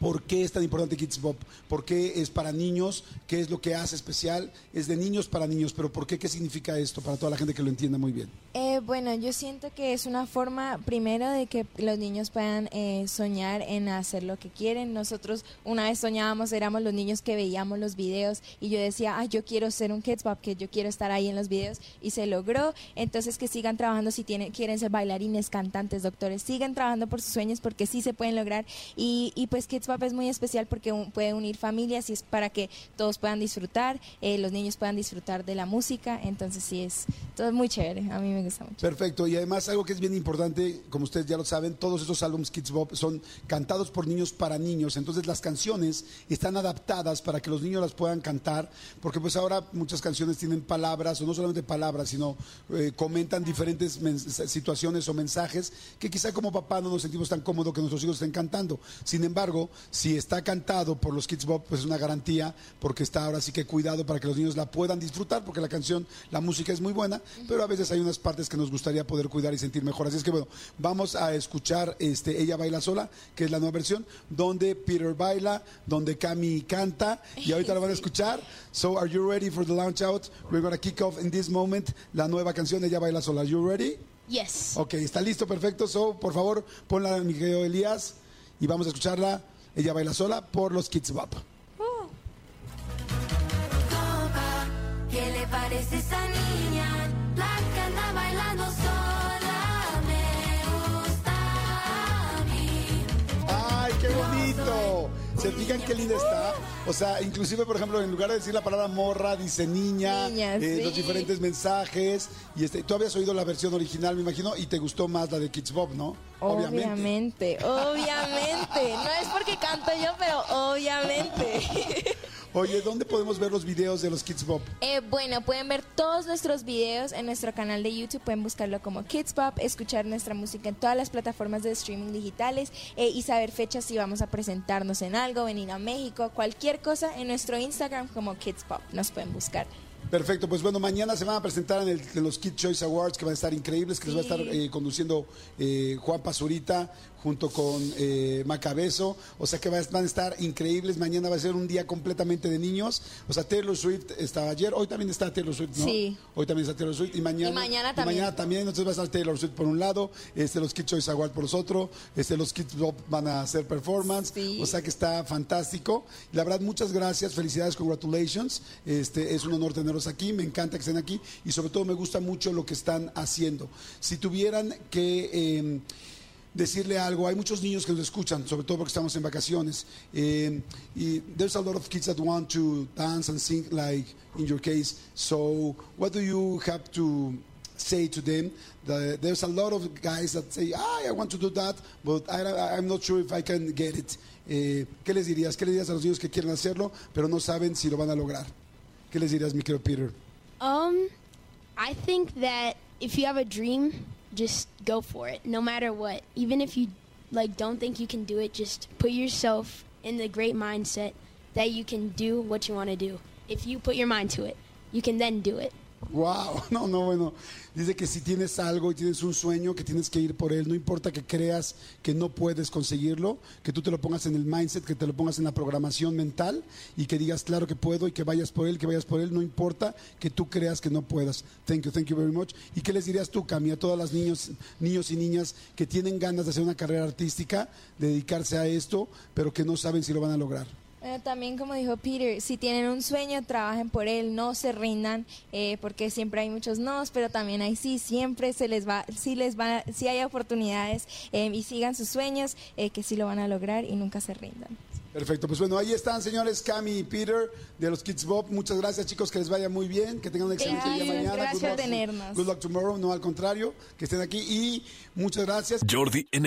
¿Por qué es tan importante Kids Bop? ¿Por qué es para niños? ¿Qué es lo que hace especial? Es de niños para niños, pero ¿por qué? ¿Qué significa esto para toda la gente que lo entienda muy bien? Eh, bueno, yo siento que es una forma, primero, de que los niños puedan eh, soñar en hacer lo que quieren. Nosotros una vez soñábamos, éramos los niños que veíamos los videos y yo decía, ah, yo quiero ser un Kids Bop, que yo quiero estar ahí en los videos y se logró. Entonces que sigan trabajando si tienen, quieren ser bailarines, cantantes, doctores, sigan trabajando por sus sueños porque sí se pueden lograr. Y, y pues Kids Bop es muy especial porque puede unir familias y es para que todos puedan disfrutar, eh, los niños puedan disfrutar de la música. Entonces sí, es todo muy chévere. A mí me gusta mucho. Perfecto, y además algo que es bien importante, como ustedes ya lo saben, todos estos álbumes Kids Bop son cantados por niños para niños, entonces las canciones están adaptadas para que los niños las puedan cantar, porque pues ahora muchas canciones tienen palabras, o no solamente palabras, sino eh, comentan diferentes situaciones o mensajes que quizá como papá no nos sentimos tan cómodo que nuestros hijos estén cantando. Sin embargo, si está cantado por los Kids Bop, pues es una garantía, porque está ahora sí que cuidado para que los niños la puedan disfrutar, porque la canción, la música es muy buena, pero a veces hay unas partes que nos gustaría poder cuidar y sentir mejor. Así es que bueno, vamos a escuchar este Ella Baila Sola, que es la nueva versión, donde Peter baila, donde Cami canta, y ahorita la van a escuchar. So, are you ready for the launch out? We're going to kick off in this moment la nueva canción Ella Baila Sola. Are you ready? Yes. Ok, está listo, perfecto. So, por favor, ponla mi querido Elías y vamos a escucharla. Ella baila sola por los Kids Bop. ¿Qué le parece esa niña? ¿Se fijan qué linda está? O sea, inclusive, por ejemplo, en lugar de decir la palabra morra, dice niña, Niña, eh, sí. los diferentes mensajes. Y este, tú habías oído la versión original, me imagino, y te gustó más la de Kids Bop, ¿no? Obviamente, obviamente. No es porque canto yo, pero obviamente. Oye, ¿dónde podemos ver los videos de los Kids Bop? Eh, bueno, pueden ver todos nuestros videos en nuestro canal de YouTube, pueden buscarlo como Kids Pop, escuchar nuestra música en todas las plataformas de streaming digitales eh, y saber fechas si vamos a presentarnos en algo, venir a México, cualquier cosa en nuestro Instagram como Kids Pop, nos pueden buscar. Perfecto, pues bueno, mañana se van a presentar en, el- en los Kid Choice Awards que van a estar increíbles, que les va a estar eh, conduciendo eh, Juan Pazurita junto con eh, Macabezo, o sea que van a estar increíbles, mañana va a ser un día completamente de niños, o sea, Taylor Swift estaba ayer, hoy también está Taylor Swift, ¿no? Sí. Hoy también está Taylor Swift y mañana, Y mañana también. mañana también, entonces va a estar Taylor Swift por un lado, este, los Kid Choice Awards por los otros, este, los Kids Pop van a hacer performance, Sí. o sea que está fantástico. La verdad, muchas gracias, felicidades, congratulations. Este es un honor aquí, me encanta que estén aquí y sobre todo me gusta mucho lo que están haciendo. Si tuvieran que eh, decirle algo, hay muchos niños que nos escuchan, sobre todo porque estamos en vacaciones. eh, y there's a lot of kids that want to dance and sing like in your case. So, what do you have to say to them there's a lot of guys that say, ah, I want to do that, but I, I'm not sure if I can get it. Eh, ¿Qué les dirías? ¿Qué les dirías a los niños que quieren hacerlo, pero no saben si lo van a lograr? ¿Qué les dirías, mi querido Peter? Um, I think that if you have a dream, just go for it, no matter what. Even if you like don't think you can do it, just put yourself in the great mindset that you can do what you want to do. If you put your mind to it, you can then do it. Wow, no, no, bueno. Dice que si tienes algo y tienes un sueño, que tienes que ir por él, no importa que creas que no puedes conseguirlo, que tú te lo pongas en el mindset, que te lo pongas en la programación mental y que digas, claro que puedo y que vayas por él, que vayas por él, no importa que tú creas que no puedas. Thank you, thank you very much. ¿Y qué les dirías tú, Cami, a todas las niños, niños y niñas que tienen ganas de hacer una carrera artística, de dedicarse a esto, pero que no saben si lo van a lograr? Bueno, también como dijo Peter, si tienen un sueño, trabajen por él, no se rindan, eh, porque siempre hay muchos nos, pero también hay sí, siempre se les va, sí les va, sí hay oportunidades eh, y sigan sus sueños, eh, que sí lo van a lograr y nunca se rindan. Perfecto, pues bueno, ahí están, señores, Cami y Peter de los Kids Bob. Muchas gracias, chicos, que les vaya muy bien, que tengan un excelente día Gracias, mañana. gracias Good por luck- tenernos. Good luck tomorrow, no al contrario, que estén aquí y muchas gracias. Jordi en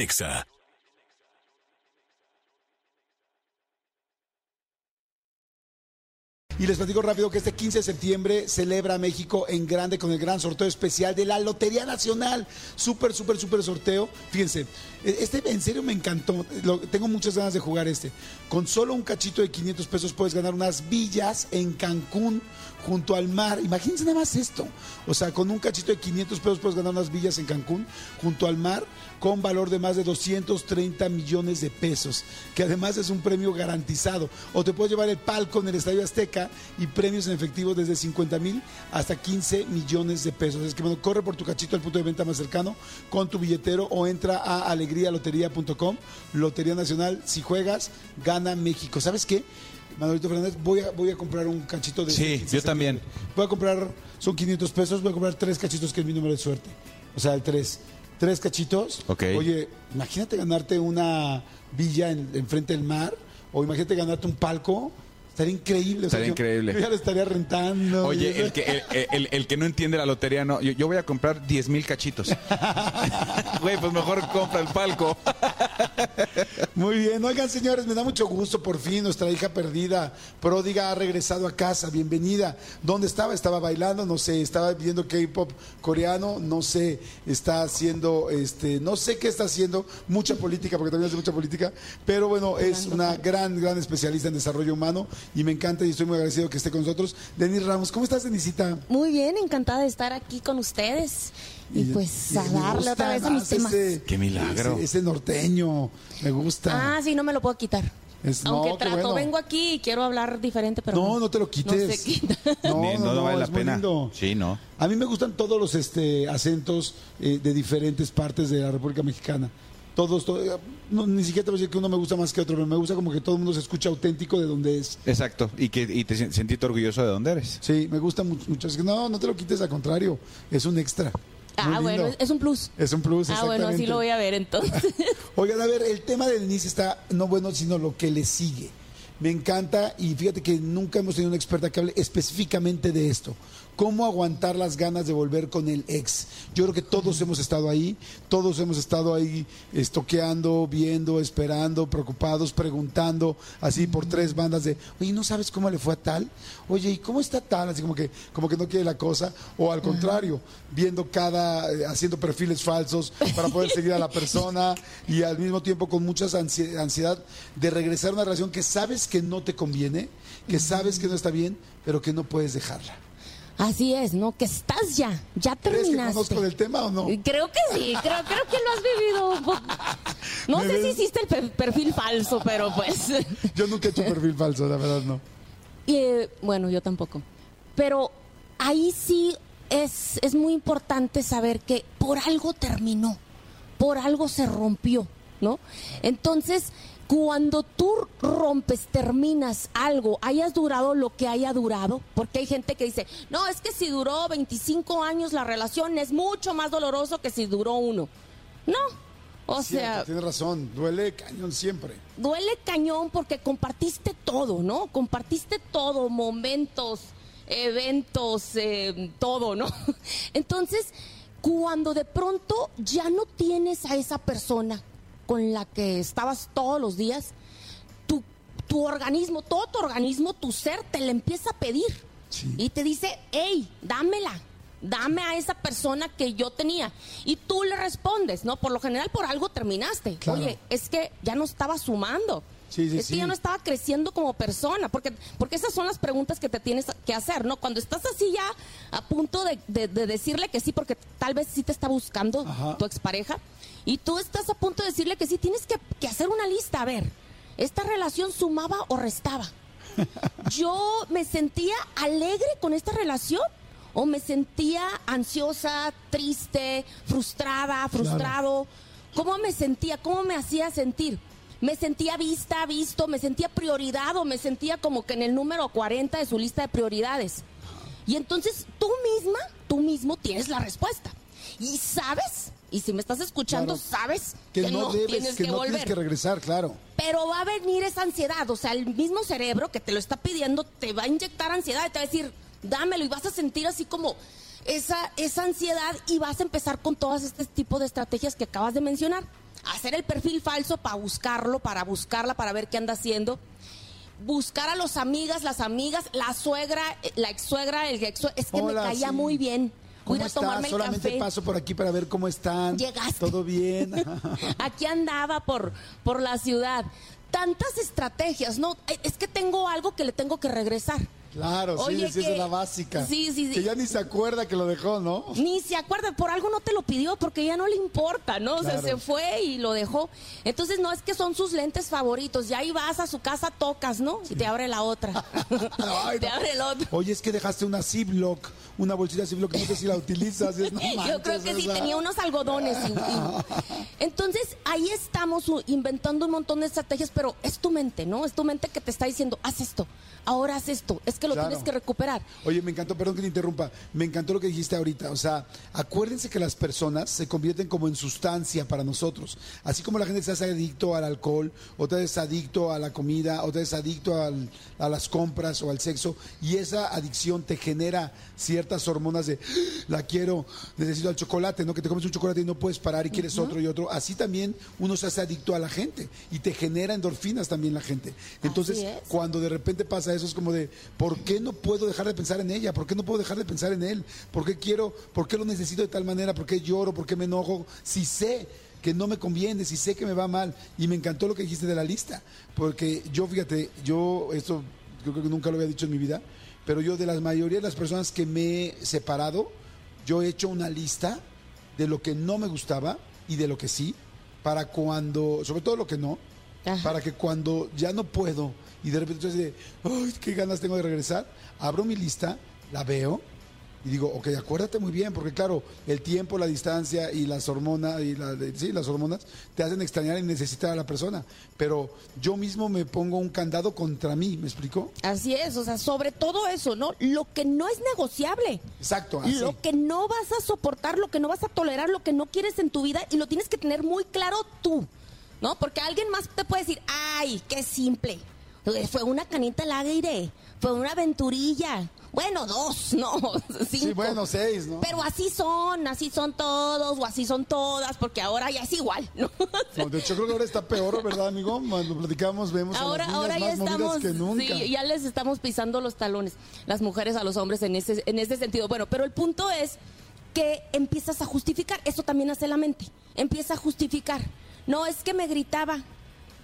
Y les platico rápido que este 15 de septiembre celebra México en grande con el gran sorteo especial de la Lotería Nacional. Súper, súper, súper sorteo. Fíjense, este en serio me encantó. Tengo muchas ganas de jugar este. Con solo un cachito de 500 pesos puedes ganar unas villas en Cancún junto al mar. Imagínense nada más esto. O sea, con un cachito de 500 pesos puedes ganar unas villas en Cancún junto al mar con valor de más de 230 millones de pesos, que además es un premio garantizado. O te puedes llevar el palco en el Estadio Azteca y premios en efectivo desde 50 mil hasta 15 millones de pesos. Es que bueno, corre por tu cachito al punto de venta más cercano con tu billetero o entra a alegrialotería.com, Lotería Nacional. Si juegas, gana México. ¿Sabes qué? Manolito Fernández, voy a, voy a comprar un cachito de... Sí, 15 de yo también. Voy a comprar, son 500 pesos, voy a comprar tres cachitos que es mi número de suerte. O sea, el tres. Tres cachitos. Oye, imagínate ganarte una villa en, enfrente del mar o imagínate ganarte un palco. Estaría increíble. o sea, Estaría yo- increíble. Yo ya lo estaría rentando. Oye, el que, el, el- el que no entiende la lotería, no. Yo, yo voy a comprar 10 mil cachitos. Güey, pues mejor compra el palco. Muy bien, oigan señores, me da mucho gusto por fin nuestra hija perdida, pródiga ha regresado a casa, bienvenida. ¿Dónde estaba? Estaba bailando, no sé, estaba viendo K-pop coreano, no sé, está haciendo, este, no sé qué está haciendo, mucha política, porque también hace mucha política, pero bueno, es una gran, gran especialista en desarrollo humano y me encanta y estoy muy agradecido que esté con nosotros. Denis Ramos, ¿cómo estás, Denisita? Muy bien, encantada de estar aquí con ustedes. Y, pues a me darle gusta otra vez a mis temas. ese- Qué milagro. Ese, ese norteño, me gusta. Ah, sí, no me lo puedo quitar. Es- Aunque trato, bueno. vengo aquí y quiero hablar diferente, pero No, no te lo quites. No se quita. No, no, no, vale la pena. lindo. Sí, no. A mí me gustan todos los este, acentos eh, de diferentes partes de la República Mexicana. Todos, to- eh, no, ni siquiera te voy a decir que uno me gusta más que otro, pero me gusta como que todo el mundo se escucha auténtico de donde es. Exacto. Y que y te sentiste orgulloso de dónde eres. Sí, me gusta mucho. mucho. Es que no, no te lo quites, al contrario, es un extra. Ah, bueno, es un plus. Es un plus, Ah, bueno, así lo voy a ver entonces. Oigan, a ver, el tema de Denise está no bueno, sino lo que le sigue. Me encanta y fíjate que nunca hemos tenido una experta que hable específicamente de esto. ¿Cómo aguantar las ganas de volver con el ex? Yo creo que todos hemos estado ahí, todos hemos estado ahí estoqueando, viendo, esperando, preocupados, preguntando, así por tres bandas de, oye, ¿no sabes cómo le fue a tal? Oye, ¿y cómo está tal? Así como que, como que no quiere la cosa. O al contrario, viendo cada, eh, haciendo perfiles falsos para poder seguir a la persona y al mismo tiempo con mucha ansi- ansiedad de regresar a una relación que sabes que no te conviene, que sabes que no está bien, pero que no puedes dejarla. Así es, ¿no? Que estás ya, ya ¿Crees que terminaste. conozco del tema o no? Creo que sí, creo, creo que lo has vivido. No ¿Me sé si hiciste el per- perfil falso, pero pues. Yo nunca he hecho perfil falso, la verdad no. Y, eh, bueno, yo tampoco. Pero ahí sí es, es muy importante saber que por algo terminó, por algo se rompió, ¿no? Entonces, cuando tú rompes, terminas algo, hayas durado lo que haya durado, porque hay gente que dice, no, es que si duró 25 años la relación es mucho más doloroso que si duró uno. No, o Cierto, sea, tienes razón, duele cañón siempre. duele cañón porque compartiste todo, ¿no? Compartiste todo, momentos, eventos, eh, todo, ¿no? Entonces, cuando de pronto ya no tienes a esa persona con la que estabas todos los días, tu, tu organismo, todo tu organismo, tu ser te le empieza a pedir. Sí. Y te dice, hey, dámela, dame a esa persona que yo tenía. Y tú le respondes, ¿no? Por lo general por algo terminaste. Claro. Oye, es que ya no estaba sumando. Sí, sí, es que sí. ya no estaba creciendo como persona, porque, porque esas son las preguntas que te tienes que hacer, ¿no? Cuando estás así ya a punto de, de- de decirle que sí, porque tal vez sí te está buscando Ajá. tu expareja, y tú estás a punto de decirle que sí, tienes que, que hacer una lista, a ver, ¿esta relación sumaba o restaba? ¿Yo me sentía alegre con esta relación? ¿O me sentía ansiosa, triste, frustrada, frustrado? ¿Cómo me sentía? ¿Cómo me hacía sentir? ¿Me sentía vista, visto? ¿Me sentía prioridad o me sentía como que en el número 40 de su lista de prioridades? Y entonces tú misma, tú mismo tienes la respuesta. Y sabes Y si me estás escuchando, Claro. sabes Que, no, debes, tienes que, que, no volver. tienes que regresar, claro. Pero va a venir esa ansiedad, o sea, el mismo cerebro que te lo está pidiendo te va a inyectar ansiedad y te va a decir, dámelo y vas a sentir así como esa, esa ansiedad y vas a empezar con todas este tipo de estrategias que acabas de mencionar. Hacer el perfil falso para buscarlo, para buscarla, para ver qué anda haciendo. Buscar a los amigas, las amigas, la suegra, eh, la ex suegra, el ex es que Hola, me caía sí. muy bien. Voy ¿Cómo a tomarme estás? el Solamente café. paso por aquí para ver cómo están. Llegaste. ¿Todo bien? Aquí andaba por, por la ciudad. Tantas estrategias, ¿no? Es que tengo algo que le tengo que regresar. Claro, sí, Oye, sí, esa es la básica. Sí, sí, sí. Que ya ni se acuerda que lo dejó, ¿no? Ni se acuerda, por algo no te lo pidió, porque ya no le importa, ¿no? O sea, se fue y lo dejó. Entonces, no es que son sus lentes favoritos. Ya ahí vas a su casa, tocas, ¿no? Y te abre la otra. Ay, te no. abre el otro. Oye, es que dejaste una Ziploc, una bolsita Ziploc, no sé si la utilizas. es- no Yo creo que sí, esa- tenía unos algodones. y- y- Entonces, ahí estamos inventando un montón de estrategias, pero es tu mente, ¿no? Es tu mente que te está diciendo, haz esto, ahora haz esto, es que lo Claro. tienes que recuperar. Oye, me encantó, perdón que te interrumpa, me encantó lo que dijiste ahorita. O sea, acuérdense que las personas se convierten como en sustancia para nosotros. Así como la gente se hace adicto al alcohol, otra vez adicto a la comida, otra vez adicto al- a las compras o al sexo, y esa adicción te genera ciertas hormonas de "Ah, la quiero, necesito al chocolate, ¿no? Que te comes un chocolate y no puedes parar y quieres otro y otro. Así también uno se hace adicto a la gente y te genera endorfinas también la gente. Entonces, cuando de repente pasa eso es como de, ¿por qué no puedo dejar de pensar en ella? ¿Por qué no puedo dejar de pensar en él? ¿Por qué quiero, por qué lo necesito de tal manera? ¿Por qué lloro? ¿Por qué me enojo? Si sé que no me conviene, si sé que me va mal. Y me encantó lo que dijiste de la lista, porque yo, fíjate, yo esto yo creo que nunca lo había dicho en mi vida, pero yo de la mayoría de las personas que me he separado, yo he hecho una lista de lo que no me gustaba y de lo que sí, para cuando, sobre todo lo que no, Ajá. para que cuando ya no puedo y de repente estoy de, ay, qué ganas tengo de regresar, abro mi lista, la veo y digo, ok, acuérdate muy bien, porque claro, el tiempo, la distancia y las hormonas, y la, de- sí, las hormonas te hacen extrañar y necesitar a la persona, pero yo mismo me pongo un candado contra mí, ¿me explicó? Así es, o sea, sobre todo eso, ¿no? Lo que no es negociable. Exacto, así. Lo que no vas a soportar, lo que no vas a tolerar, lo que no quieres en tu vida y lo tienes que tener muy claro tú, ¿no? Porque alguien más te puede decir, ay, qué simple. Fue una canita al aire, fue una aventurilla. Bueno, dos, no, cinco. Sí, bueno, seis, ¿no? Pero así son, así son todos o así son todas, porque ahora ya es igual, ¿no? No, de hecho, creo que ahora está peor, ¿verdad, amigo? Cuando platicamos, vemos ahora, a las ahora más estamos, que nunca. sí, ya les estamos pisando los talones, las mujeres a los hombres en ese, en ese sentido. Bueno, pero el punto es que empiezas a justificar, eso también hace la mente, empieza a justificar. No, es que me gritaba,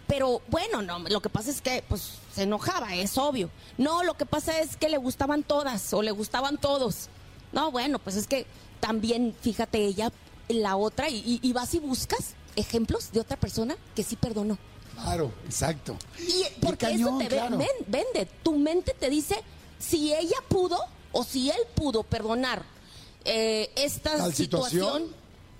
pero bueno, no, lo que pasa es que pues se enojaba, es obvio. No, lo que pasa es que le gustaban todas o le gustaban todos. No, bueno, pues es que también, fíjate ella, la otra, y, vas y buscas ejemplos de otra persona que sí perdonó. Claro, exacto. Y porque cañón, eso te claro. vende. Tu mente te dice si ella pudo o si él pudo perdonar eh, esta situación.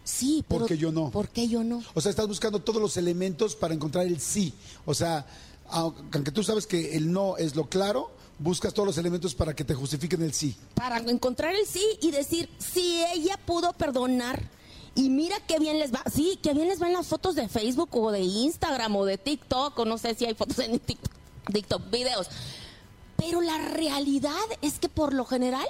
Sí, ¿por pero qué yo no? ¿Por qué yo no? O sea, estás buscando todos los elementos para encontrar el sí. O sea, aunque tú sabes que el no es lo claro, buscas todos los elementos para que te justifiquen el sí. Para encontrar el sí y decir si ella pudo perdonar. Y mira qué bien les va. Sí, qué bien les va en las fotos de Facebook o de Instagram o de TikTok o no sé si hay fotos en TikTok, TikTok videos. Pero la realidad es que por lo general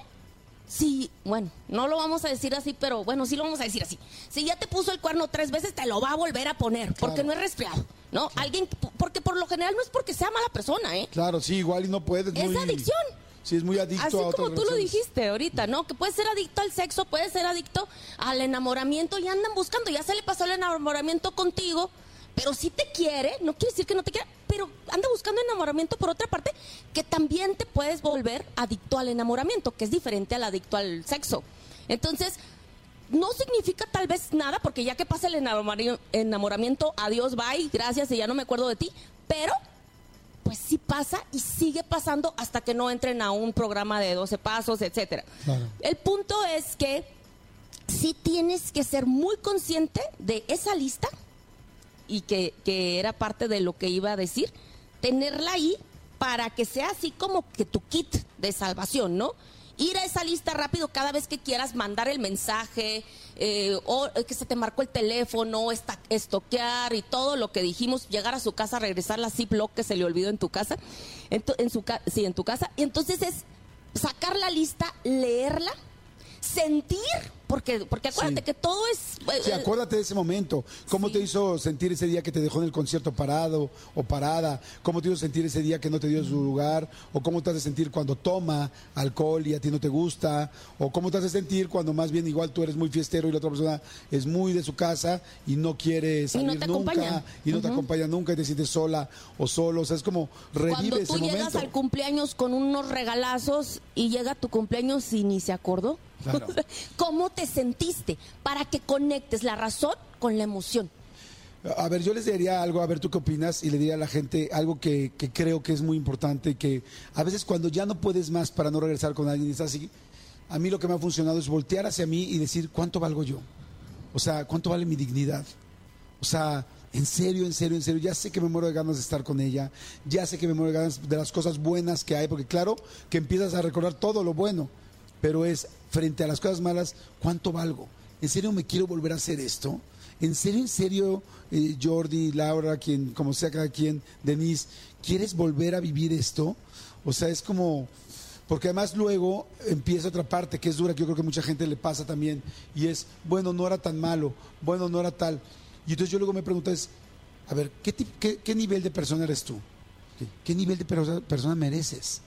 Sí, bueno, no lo vamos a decir así, pero bueno, sí lo vamos a decir así. Si ya te puso el cuerno tres veces, te lo va a volver a poner, porque Claro. no es resfriado, ¿no? Alguien, porque por lo general no es porque sea mala persona, ¿eh? Claro, sí, igual y no puedes. Es muy- adicción. Sí, es muy adicto Así a como tú lo dijiste ahorita, ¿no? Que puede ser adicto al sexo, puede ser adicto al enamoramiento y andan buscando, ya se le pasó el enamoramiento contigo, pero si te quiere, no quiere decir que no te quiera, pero anda buscando enamoramiento por otra parte, que también te puedes volver adicto al enamoramiento, que es diferente al adicto al sexo. Entonces, no significa tal vez nada, porque ya que pasa el enamoramiento, adiós, bye, gracias y ya no me acuerdo de ti, pero pues sí pasa y sigue pasando hasta que no entren a un programa de 12 pasos, etcétera. Claro. El punto es que sí tienes que ser muy consciente de esa lista y que, que era parte de lo que iba a decir, tenerla ahí para que sea así como que tu kit de salvación, ¿no? ir a esa lista rápido cada vez que quieras mandar el mensaje, eh, o eh, que se te marcó el teléfono, esta- estoquear y todo lo que dijimos, llegar a su casa, regresar la Ziploc que se le olvidó en tu casa, Ento- en su sí, en tu casa. Y entonces es sacar la lista, leerla, sentir, porque, porque acuérdate Sí. que todo es... eh, Sí, acuérdate de ese momento. ¿Cómo Sí. te hizo sentir ese día que te dejó en el concierto parado o parada? ¿Cómo te hizo sentir ese día que no te dio su lugar? ¿O cómo te hace sentir cuando toma alcohol y a ti no te gusta? ¿O cómo te hace sentir cuando más bien igual tú eres muy fiestero y la otra persona es muy de su casa y no quiere salir te nunca acompaña. y no te acompaña nunca y te sientes sola o solo? O sea, es como revive Cuando ese tú llegas momento. al cumpleaños con unos regalazos y llega tu cumpleaños y ni se acordó. Claro. ¿Cómo te sentiste? Para que conectes la razón con la emoción. A ver, yo les diría algo, a ver tú qué opinas, y le diría a la gente algo que, que creo que es muy importante, que a veces cuando ya no puedes más para no regresar con alguien y estás así, a mí lo que me ha funcionado es voltear hacia mí y decir, ¿cuánto valgo yo? O sea, ¿cuánto vale mi dignidad? O sea, en serio, en serio, en serio, ya sé que me muero de ganas de estar con ella, ya sé que me muero de ganas de las cosas buenas que hay, porque claro que empiezas a recordar todo lo bueno, pero es frente a las cosas malas, ¿cuánto valgo? ¿En serio me quiero volver a hacer esto? ¿En serio, en serio, eh, Jordi, Laura, quien, como sea cada quien, Denise, ¿quieres volver a vivir esto? O sea, es como, porque además luego empieza otra parte que es dura, que yo creo que mucha gente le pasa también, y es, bueno, no era tan malo, bueno, no era tal. Y entonces yo luego me pregunto es, a ver, ¿qué, qué, nivel de persona eres tú? ¿Qué, qué nivel de perso- persona mereces?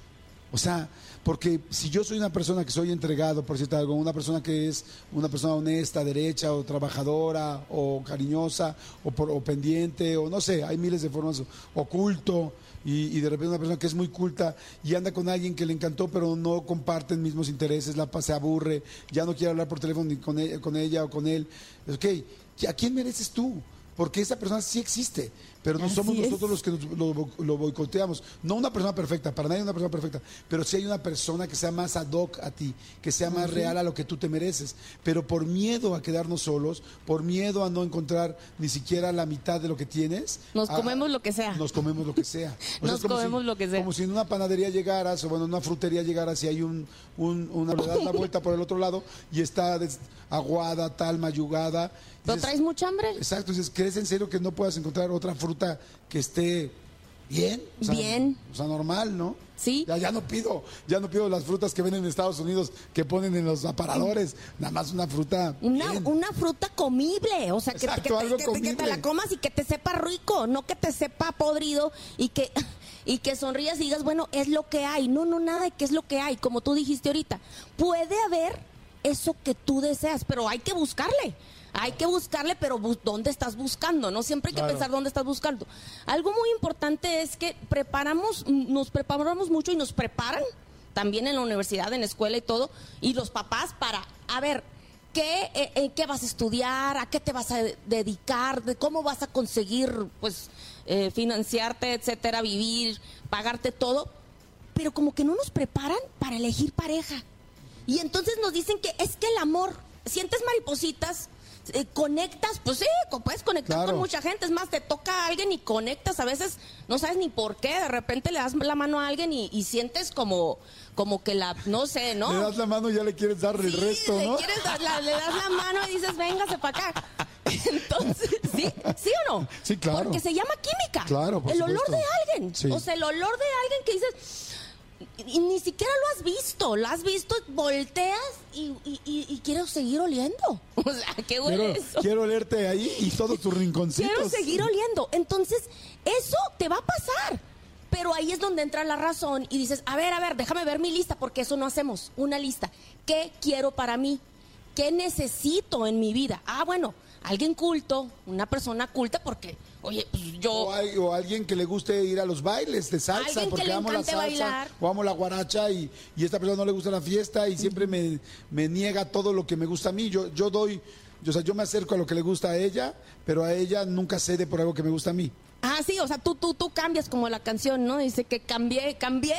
O sea, porque si yo soy una persona que soy entregado, por cierto algo, una persona que es una persona honesta, derecha, o trabajadora, o cariñosa, o, por- o pendiente, o no sé, hay miles de formas, oculto, y, de repente una persona que es muy culta y anda con alguien que le encantó, pero no comparten mismos intereses, la se aburre, ya no quiere hablar por teléfono ni con ella, con ella o con él. Ok, ¿a quién mereces tú? Porque esa persona sí existe, pero no Así somos es. nosotros los que nos- lo, lo boicoteamos. No una persona perfecta, para nadie una persona perfecta, pero sí hay una persona que sea más ad hoc a ti, que sea más real a lo que tú te mereces. Pero por miedo a quedarnos solos, por miedo a no encontrar ni siquiera la mitad de lo que tienes. Nos a- comemos lo que sea. Nos comemos lo que sea. O Nos es comemos si- lo que sea. Como si en una panadería llegaras, o bueno, en una frutería llegaras y hay un, un- una, le das la vuelta por el otro lado y está aguada, tal, mayugada. ¿No Dices, traes mucha hambre? Exacto, dices, ¿crees en serio que no puedas encontrar otra fruta que esté bien? O sea, Bien. O sea, normal, ¿no? Sí. Ya, ya no pido, ya no pido las frutas que venden en Estados Unidos que ponen en los aparadores, nada más una fruta. Una, bien. una fruta comible, o sea, que, Exacto, que te- que te- que te comible. la comas y que te sepa rico, no que te sepa podrido y que, y que sonrías y digas, bueno, es lo que hay. No, no, nada de que es lo que hay, como tú dijiste ahorita. Puede haber eso que tú deseas, pero hay que buscarle. Hay que buscarle, pero bus- ¿dónde estás buscando? No siempre hay que Claro. pensar dónde estás buscando. Algo muy importante es que preparamos, nos preparamos mucho y nos preparan también en la universidad, en la escuela y todo, y los papás para, a ver, ¿qué, eh, eh, qué vas a estudiar? ¿A qué te vas a de- dedicar? ¿De ¿Cómo vas a conseguir, pues, eh, financiarte, etcétera, vivir, pagarte todo? Pero como que no nos preparan para elegir pareja. Y entonces nos dicen que es que el amor, sientes maripositas, eh, conectas, pues sí, puedes conectar Claro. con mucha gente, es más, te toca a alguien y conectas, a veces no sabes ni por qué, de repente le das la mano a alguien y, y sientes como, como que la, no sé, ¿no? Le das la mano y ya le quieres dar el Sí, resto, le, ¿no? quieres dar la- le das la mano y dices, véngase para acá. Entonces, ¿sí? ¿Sí o no? Sí, claro. Porque se llama química. Claro, por El olor de alguien. Sí. O sea, el olor de alguien que dices... Y ni siquiera lo has visto, lo has visto, volteas y, y, y- y quiero seguir oliendo. O sea, ¿qué huele Quiero, eso? quiero olerte ahí y todos tus rinconcitos. Quiero seguir oliendo. Entonces, eso te va a pasar. Pero ahí es donde entra la razón y dices, a ver, a ver, déjame ver mi lista, porque eso no hacemos. Una lista. ¿Qué quiero para mí? ¿Qué necesito en mi vida? Ah, bueno, alguien culto, una persona culta, porque, oye, pues yo... O, hay- o alguien que le guste ir a los bailes de salsa, porque amo la salsa, bailar. o amo la guaracha y, y esta persona no le gusta la fiesta y siempre me, me niega todo lo que me gusta a mí. Yo, yo doy, yo, o sea, yo me acerco a lo que le gusta a ella, pero a ella nunca cede por algo que me gusta a mí. Ah, sí, o sea, tú, tú, tú cambias como la canción, ¿no? Dice que cambié, cambié,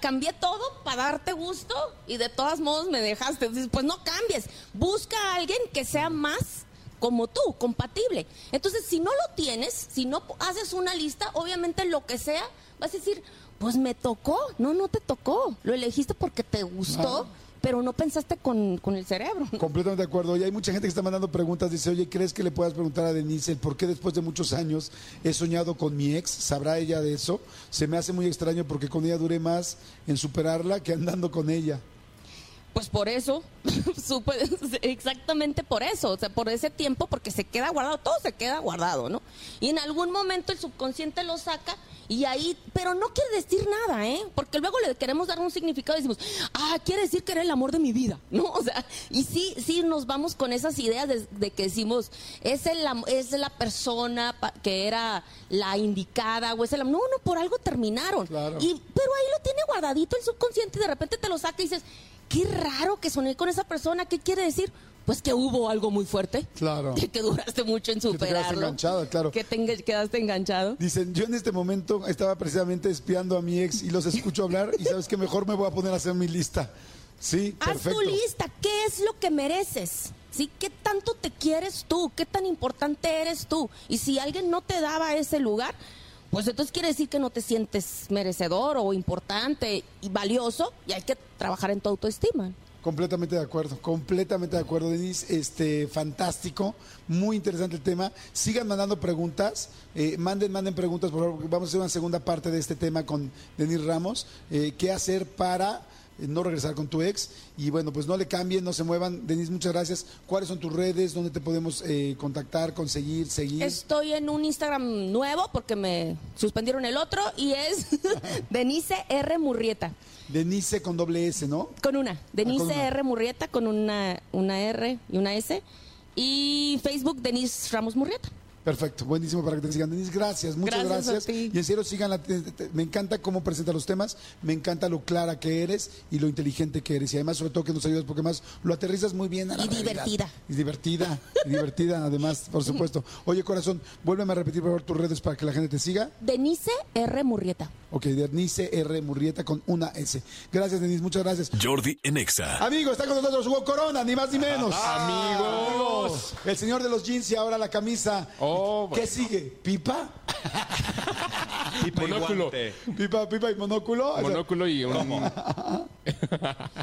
cambié todo para darte gusto y de todos modos me dejaste. Dices, pues no cambies, busca a alguien que sea más como tú, compatible. Entonces, si no lo tienes, si no haces una lista, obviamente lo que sea, vas a decir, pues me tocó. No, no te tocó. Lo elegiste porque te gustó, pero no pensaste con, con el cerebro. Completamente de acuerdo. Y hay mucha gente que está mandando preguntas. Dice, oye, ¿crees que le puedas preguntar a Denise el por qué después de muchos años he soñado con mi ex? ¿Sabrá ella de eso? Se me hace muy extraño porque con ella duré más en superarla que andando con ella. Pues por eso, supe- exactamente por eso, o sea, por ese tiempo, porque se queda guardado, todo se queda guardado, ¿no? Y en algún momento el subconsciente lo saca y ahí, pero no quiere decir nada, ¿eh? Porque luego le queremos dar un significado y decimos, ah, quiere decir que era el amor de mi vida, ¿no? O sea, y sí, sí nos vamos con esas ideas de, de que decimos, es, el, es la persona pa- que era la indicada o es el am- No, no, por algo terminaron. Claro. Y, pero ahí lo tiene guardadito el subconsciente y de repente te lo saca y dices, qué raro que soné con esa persona, ¿qué quiere decir? Pues que hubo algo muy fuerte. Claro. Que duraste mucho en te quedaste superarlo. enganchada, claro. Que te enga- quedaste enganchado. Dicen, yo en este momento estaba precisamente espiando a mi ex y los escucho hablar y sabes que mejor me voy a poner a hacer mi lista. Sí, Haz perfecto. tu lista, ¿qué es lo que mereces? ¿Sí? ¿Qué tanto te quieres tú? ¿Qué tan importante eres tú? Y si alguien no te daba ese lugar, pues entonces quiere decir que no te sientes merecedor o importante y valioso y hay que trabajar en tu autoestima. Completamente de acuerdo, completamente de acuerdo, Denise. Este, fantástico, muy interesante el tema. Sigan mandando preguntas, eh, manden, manden preguntas, por favor. Vamos a hacer una segunda parte de este tema con Denise Ramos. Eh, ¿Qué hacer para no regresar con tu ex? Y bueno, pues no le cambien, no se muevan. Denise, muchas gracias. ¿Cuáles son tus redes? ¿Dónde te podemos eh, contactar, conseguir, seguir? Estoy en un Instagram nuevo porque me suspendieron el otro y es Denise R. Murrieta. Denise con doble S, ¿no? Con una. Denise una. R. Murrieta con una, una R y una S. Y Facebook Denise Ramos Murrieta. Perfecto, buenísimo para que te sigan. Denise, gracias, muchas Gracias a gracias. ti. Y en serio, sigan. me encanta cómo presenta los temas, me encanta lo clara que eres y lo inteligente que eres. Y además, sobre todo, que nos ayudas porque más lo aterrizas muy bien a la Y realidad. divertida. Y divertida, y divertida, además, por supuesto. Oye, corazón, vuélveme a repetir, por favor, tus redes para que la gente te siga. Denise R. Murrieta. Ok, Denise R. Murrieta con una S. Gracias, Denise, muchas gracias. Jordi en Exa. Amigos, está con nosotros Hugo Corona, ni más ni menos. Amigos. El señor de los jeans y ahora la camisa. Oh, ¿Qué sigue? ¿Pipa? Pipa y Monóculo. guante. ¿Pipa, pipa y monóculo? Monóculo y un...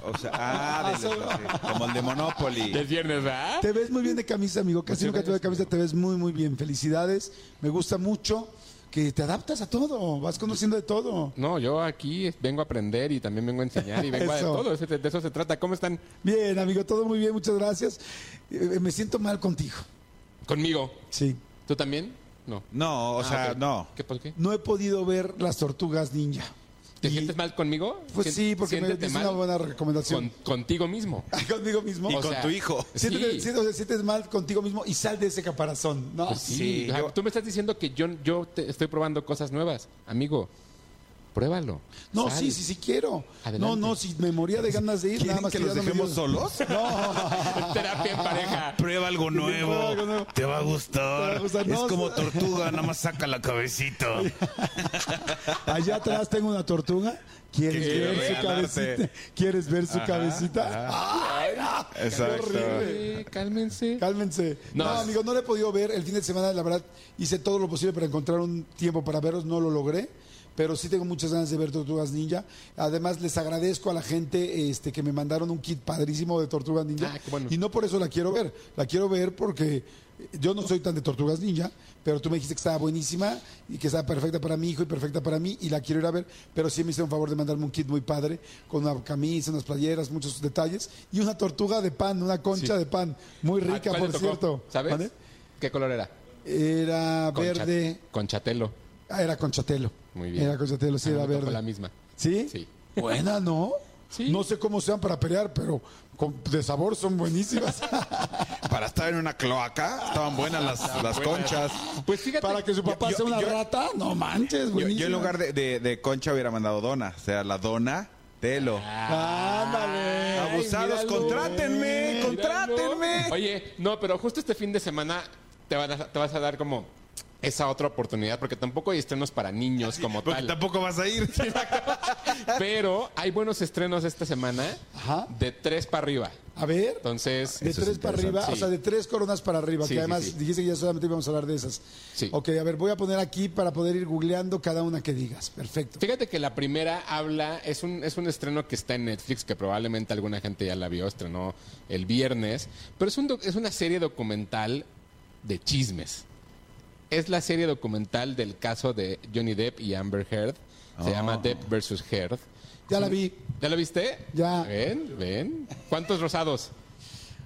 O sea, ah, de- sí, como el de Monopoly. Del viernes, ¿verdad? Te ves muy bien de camisa, amigo. Casi nunca te veo de camisa, te ves muy, muy bien. Felicidades. Me gusta mucho que te adaptas a todo. Vas conociendo de todo. No, yo aquí vengo a aprender y también vengo a enseñar y vengo a de todo. De eso se trata. ¿Cómo están Bien, amigo, todo muy bien. Muchas gracias. Eh, me siento mal contigo. conmigo? Sí. ¿Tú también? No. No, o Ah, sea, ok. no. ¿Qué por qué? No he podido ver las tortugas ninja. ¿Te Y- sientes mal conmigo? Pues Sien- sí, porque me siéntete dice mal una buena recomendación. con- contigo mismo. Conmigo mismo. Y O con sea, tu hijo. Siéntete, Sí. siéntete- sientes mal contigo mismo y sal de ese caparazón. No. Pues sí. Sí, O sea, yo- Tú me estás diciendo que yo, yo te estoy probando cosas nuevas. Amigo, pruébalo. No, Sal. sí, sí, sí quiero. Adelante. No, no, si me moría de ganas de ir, nada ¿Quieren más que los dejemos solos? No. Terapia en pareja. Prueba algo Prueba nuevo. algo nuevo. Te va a gustar. Te va a gustar. Es como tortuga, nada más saca la cabecita. Allá atrás tengo una tortuga. ¿Quieres Quiero ver su regalarte. cabecita? ¿Quieres ver su cabecita? Ay, no. Exacto. Qué horrible. Eh, cálmense. Cálmense. No, No. amigo, no lo he podido ver. El fin de semana, la verdad, hice todo lo posible para encontrar un tiempo para verlos. No lo logré. Pero sí tengo muchas ganas de ver Tortugas Ninja. Además, les agradezco a la gente este, que me mandaron un kit padrísimo de Tortugas Ninja. Ah, qué bueno. Y no por eso la quiero ver. La quiero ver porque yo no soy tan de Tortugas Ninja, pero tú me dijiste que estaba buenísima y que estaba perfecta para mi hijo y perfecta para mí y la quiero ir a ver. Pero sí me hicieron favor de mandarme un kit muy padre con una camisa, unas playeras, muchos detalles y una tortuga de pan, una concha Sí. de pan. Muy Ah, rica, ¿cuál por cierto. ¿Sabes? ¿Vale? ¿Qué color era? Era Concha- verde. Conchatelo. Ah, era conchatelo. Muy bien. Era conchatelo, sí, A mí era me tocó verde. la misma. ¿Sí? Sí. Buena, ¿no? Sí. No sé cómo sean para pelear, pero con- de sabor son buenísimas. Para estar en una cloaca, estaban buenas las, las conchas. Pues fíjate. para que su papá Yo- sea una yo- rata, no manches, Yo, buenísimas. yo en lugar de, de- de concha hubiera mandado dona. O sea, la dona, telo. Ándale. Abusados, míralo. contrátenme, Míralo. contrátenme. Oye, no, pero justo este fin de semana te, van a- te vas a dar como esa otra oportunidad, porque tampoco hay estrenos para niños como Porque tal. tampoco vas a ir. Pero hay buenos estrenos esta semana Ajá. de tres para arriba. A ver. Entonces, De tres para arriba, o sea, de tres coronas para arriba, Sí, que además sí. dijiste que ya solamente íbamos a hablar de esas. Sí. Ok, a ver, voy a poner aquí para poder ir googleando cada una que digas. Perfecto. Fíjate que la primera habla, es un, es un estreno que está en Netflix, que probablemente alguna gente ya la vio, estrenó el viernes, pero es, un es una serie documental de chismes. Es la serie documental del caso de Johnny Depp y Amber Heard. Se llama Depp versus Heard. Ya la vi. ¿Ya la viste? Ya. ¿Ven? ¿Ven? ¿Cuántos rosados?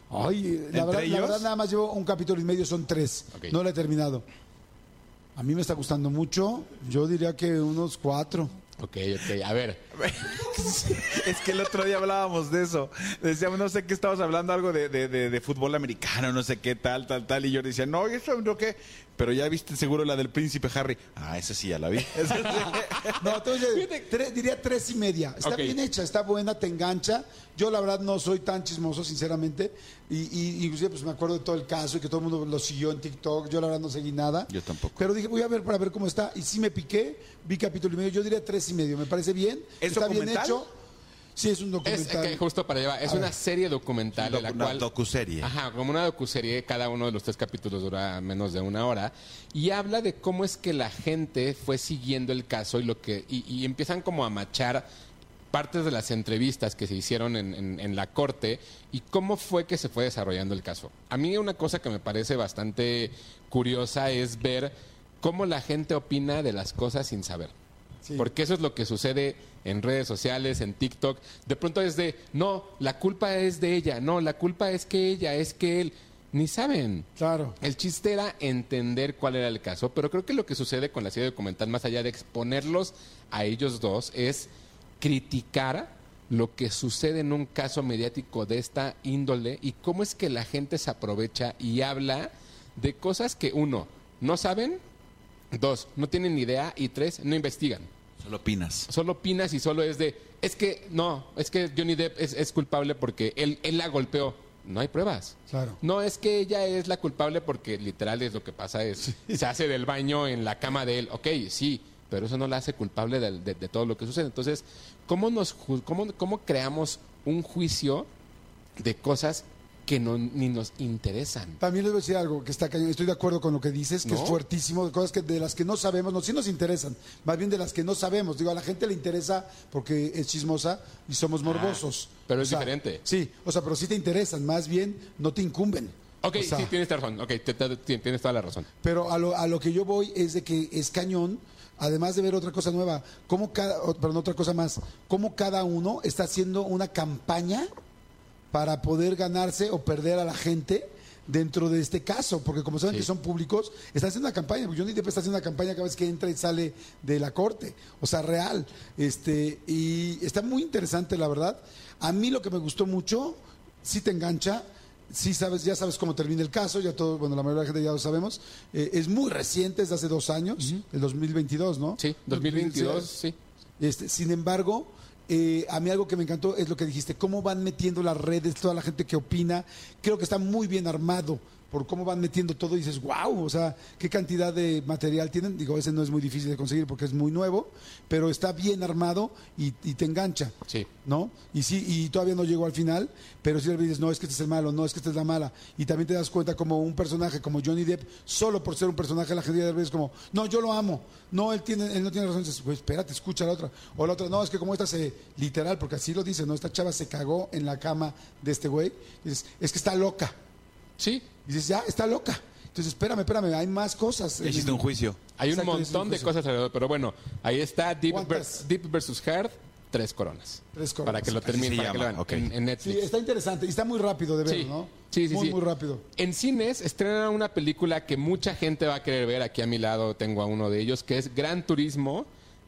Ay, la ¿Entre verdad, la ellos? verdad nada más llevo un capítulo y medio, son tres. No la he terminado. A mí me está gustando mucho. Yo diría que unos cuatro. Ok, ok. A ver, Es que el otro día hablábamos de eso. Decíamos, no sé qué estábamos hablando, algo de, de- de- de fútbol americano, no sé qué, tal, tal, tal. Y yo decía, no, ¿y eso no qué? Pero ya viste seguro la del príncipe Harry. Ah, esa sí ya la vi. Sí. No, entonces tres- diría tres y media. Está bien hecha, está buena, te engancha. Yo la verdad no soy tan chismoso, sinceramente. Y, y inclusive pues me acuerdo de todo el caso y que todo el mundo lo siguió en TikTok. Yo la verdad no seguí nada. Yo tampoco. Pero dije, voy a ver para ver cómo está. Y sí me piqué, vi capítulo y medio. Yo diría tres y medio. Me parece bien. ¿Es está bien hecho. Sí, es un es documental. que justo para llevar, es A una ver. serie documental en la Una cual docuserie. Ajá, como una docuserie, cada uno de los tres capítulos dura menos de una hora y habla de cómo es que la gente fue siguiendo el caso y lo que y, y empiezan como a machar partes de las entrevistas que se hicieron en, en- en la corte y cómo fue que se fue desarrollando el caso. A mí una cosa que me parece bastante curiosa es ver cómo la gente opina de las cosas sin saber. Sí. Porque eso es lo que sucede en redes sociales, en TikTok. De pronto es de, no, la culpa es de ella, no, la culpa es que ella, es que él. Ni saben. Claro. El chiste era entender cuál era el caso, pero creo que lo que sucede con la serie documental, más allá de exponerlos a ellos dos, es criticar lo que sucede en un caso mediático de esta índole y cómo es que la gente se aprovecha y habla de cosas que, uno, no saben, dos, no tienen ni idea y tres, no investigan Solo opinas. solo opinas y solo es de, es que no, es que Johnny Depp es, es culpable porque él, él la golpeó. No hay pruebas. Claro. No es que ella es la culpable porque literal es lo que pasa es, se hace del baño en la cama de él. Ok, sí, pero eso no la hace culpable de, de- de todo lo que sucede. Entonces, ¿cómo, nos, cómo, cómo creamos un juicio de cosas que no, ni nos interesan? También les voy a decir algo que está cañón. Estoy de acuerdo con lo que dices, que ¿No? es fuertísimo, de cosas que de las que no sabemos, no, sí nos interesan, más bien de las que no sabemos. Digo, a la gente le interesa porque es chismosa y somos morbosos. Ah, pero O es sea, diferente. Sí, o sea, pero sí te interesan, más bien no te incumben. Ok, O sea, sí, tienes razón. Ok, te- te- te- tienes toda la razón. Pero a lo, a lo que yo voy es de que es cañón, además de ver otra cosa nueva, como cada, perdón, otra cosa más, cómo cada uno está haciendo una campaña para poder ganarse o perder a la gente dentro de este caso, porque como saben Sí. que son públicos, están haciendo una campaña, porque Johnny Depp está haciendo una campaña cada vez que entra y sale de la corte, o sea, real, este, y está muy interesante la verdad. A mí lo que me gustó mucho, sí te engancha, sí sabes, ya sabes cómo termina el caso, ya todo, bueno, la mayoría de la gente ya lo sabemos, eh, es muy reciente, es de hace dos años, el 2022, ¿no? Sí, 2022, sí. Este, sin embargo, eh, a mí algo que me encantó es lo que dijiste, cómo van metiendo las redes, toda la gente que opina. Creo que está muy bien armado por cómo van metiendo todo y dices, wow, o sea, qué cantidad de material tienen. Digo, ese no es muy difícil de conseguir porque es muy nuevo, pero está bien armado y, y te engancha. Sí. ¿No? Y sí, y todavía no llegó al final, pero si le dices, no, es que este es el malo, no, es que esta es la mala. Y también te das cuenta como un personaje como Johnny Depp, solo por ser un personaje, la gente de es como, no, yo lo amo. No, él, tiene, él no tiene razón. Dices, güey, espérate, escucha la otra. O la otra, no, es que como esta se, literal, porque así lo dice, ¿no? Esta chava se cagó en la cama de este güey. Dices, es que está loca. Sí, Y dices, ya, está loca. Entonces, espérame, espérame, hay más cosas. el- un juicio. Hay un Exacto, es un montón de juicio. cosas alrededor, pero bueno, ahí está Deep, ¿Cuántas? vers- Deep versus Hard, tres coronas. Tres coronas. Para que lo Así termine, se para que lo llama, vean ok. en, en Sí, Netflix. está interesante y está muy rápido de ver, Sí. ¿no? Sí, sí, muy, sí. muy rápido. En cines estrenan una película que mucha gente va a querer ver. Aquí a mi lado tengo a uno de ellos, que es Gran Turismo.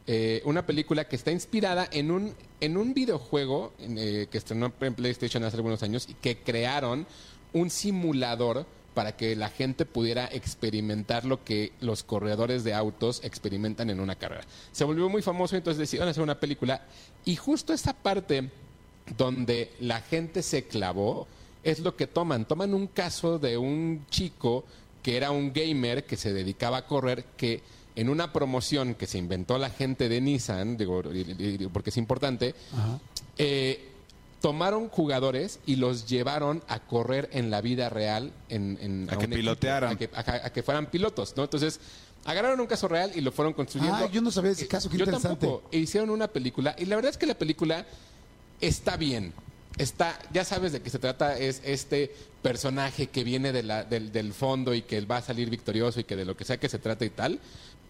eh, una película que está inspirada en un, en un videojuego en, eh, que estrenó en PlayStation hace algunos años y que crearon un simulador para que la gente pudiera experimentar lo que los corredores de autos experimentan en una carrera. Se volvió muy famoso, entonces decidieron hacer una película. Y justo esa parte donde la gente se clavó es lo que toman. Toman un caso de un chico que era un gamer que se dedicaba a correr, que en una promoción que se inventó la gente de Nissan, digo, porque es importante, eh, tomaron jugadores y los llevaron a correr en la vida real en, en- A que equipo, pilotearan. a que, a- a que fueran pilotos, ¿no? Entonces, agarraron un caso real y lo fueron construyendo. Ah, yo no sabía ese Eh, caso, qué yo interesante. tampoco. E hicieron una película y la verdad es que la película está bien. Está, ya sabes de qué se trata, es este personaje que viene de la- del, del fondo y que va a salir victorioso y que de lo que sea que se trata y tal.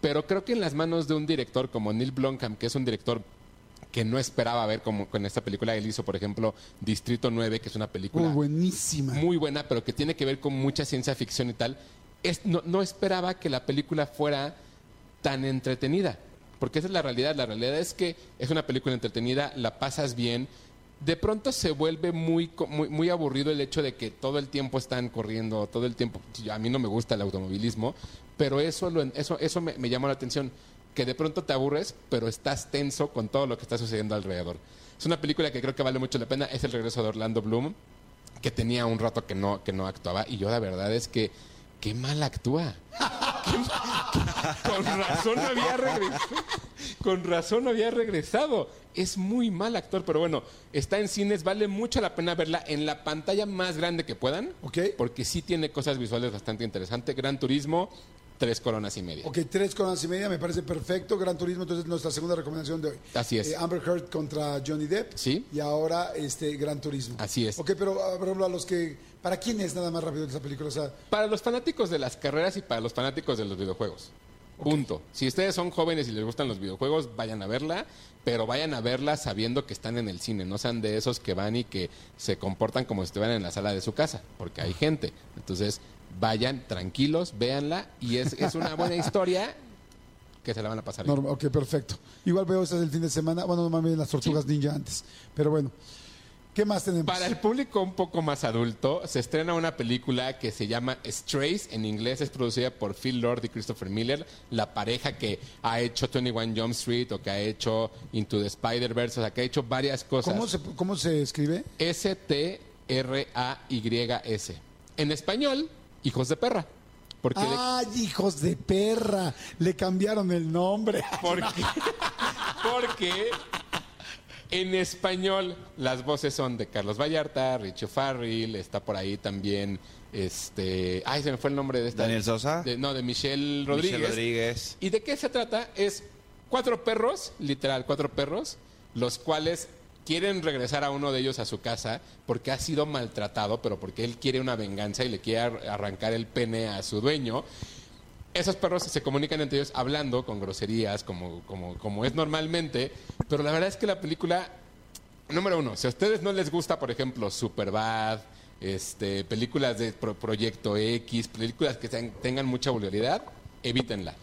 Pero creo que en las manos de un director como Neil Blomkamp, que es un director que no esperaba ver como con esta película, él hizo, por ejemplo, Distrito 9, que es una película Uh, buenísima. muy buena, pero que tiene que ver con mucha ciencia ficción y tal. Es, no, no esperaba que la película fuera tan entretenida, porque esa es la realidad. La realidad es que es una película entretenida, la pasas bien. De pronto se vuelve muy, muy, muy aburrido el hecho de que todo el tiempo están corriendo, todo el tiempo. A mí no me gusta el automovilismo, pero eso, lo, eso, eso me, me llamó la atención. Que de pronto te aburres, pero estás tenso con todo lo que está sucediendo alrededor. Es una película que creo que vale mucho la pena. Es el regreso de Orlando Bloom que tenía un rato que no, que no actuaba. Y yo la verdad es que qué mal actúa. Qué mal- con razón no había regresado. Con razón no había regresado. Es muy mal actor, pero bueno, está en cines, vale mucho la pena verla en la pantalla más grande que puedan. Ok. Porque sí tiene cosas visuales bastante interesantes. Gran Turismo, tres coronas y media. Ok, tres coronas y media, me parece perfecto. Gran Turismo, entonces nuestra segunda recomendación de hoy. Así es. Eh, Amber Heard contra Johnny Depp. Sí. Y ahora este Gran Turismo. Así es. Ok, pero ah, por ejemplo, a los que. ¿Para quién es nada más rápido esa película? O sea, Para los fanáticos de las carreras y para los fanáticos de los videojuegos. Punto. Si ustedes son jóvenes y les gustan los videojuegos, vayan a verla, pero vayan a verla sabiendo que están en el cine. No sean de esos que van y que se comportan como si estuvieran en la sala de su casa, porque hay gente. Entonces, vayan tranquilos, véanla y es, es una buena historia que se la van a pasar bien. norma, ok, perfecto. Igual veo estas del fin de semana. Bueno, más bien las tortugas ninja antes. Pero bueno. ¿Qué más tenemos? Para el público un poco más adulto, se estrena una película que se llama Strays. En inglés es producida por Phil Lord y Christopher Miller, la pareja que ha hecho 21 Jump Street o que ha hecho Into the Spider-Verse, o sea, que ha hecho varias cosas. ¿Cómo se, ¿Cómo se escribe? S-T-R-A-Y-S. En español, Hijos de Perra. Porque ¡Ay, hijos de perra! Le cambiaron el nombre. Porque, porque en español las voces son de Carlos Vallarta, Richie Farrell, está por ahí también, este, ay, se me fue el nombre de esta. Daniel Sosa. De- no, de Michelle Rodríguez. Michelle Rodríguez. ¿Y de qué se trata? Es cuatro perros, literal, cuatro perros, los cuales quieren regresar a uno de ellos a su casa porque ha sido maltratado, pero porque él quiere una venganza y le quiere ar- arrancar el pene a su dueño. Esos perros se comunican entre ellos hablando con groserías, como, como, como es normalmente, pero la verdad es que la película, número uno, si a ustedes no les gusta, por ejemplo, Superbad, este, películas de Pro- Proyecto X, películas que ten- tengan mucha vulgaridad, evítenla,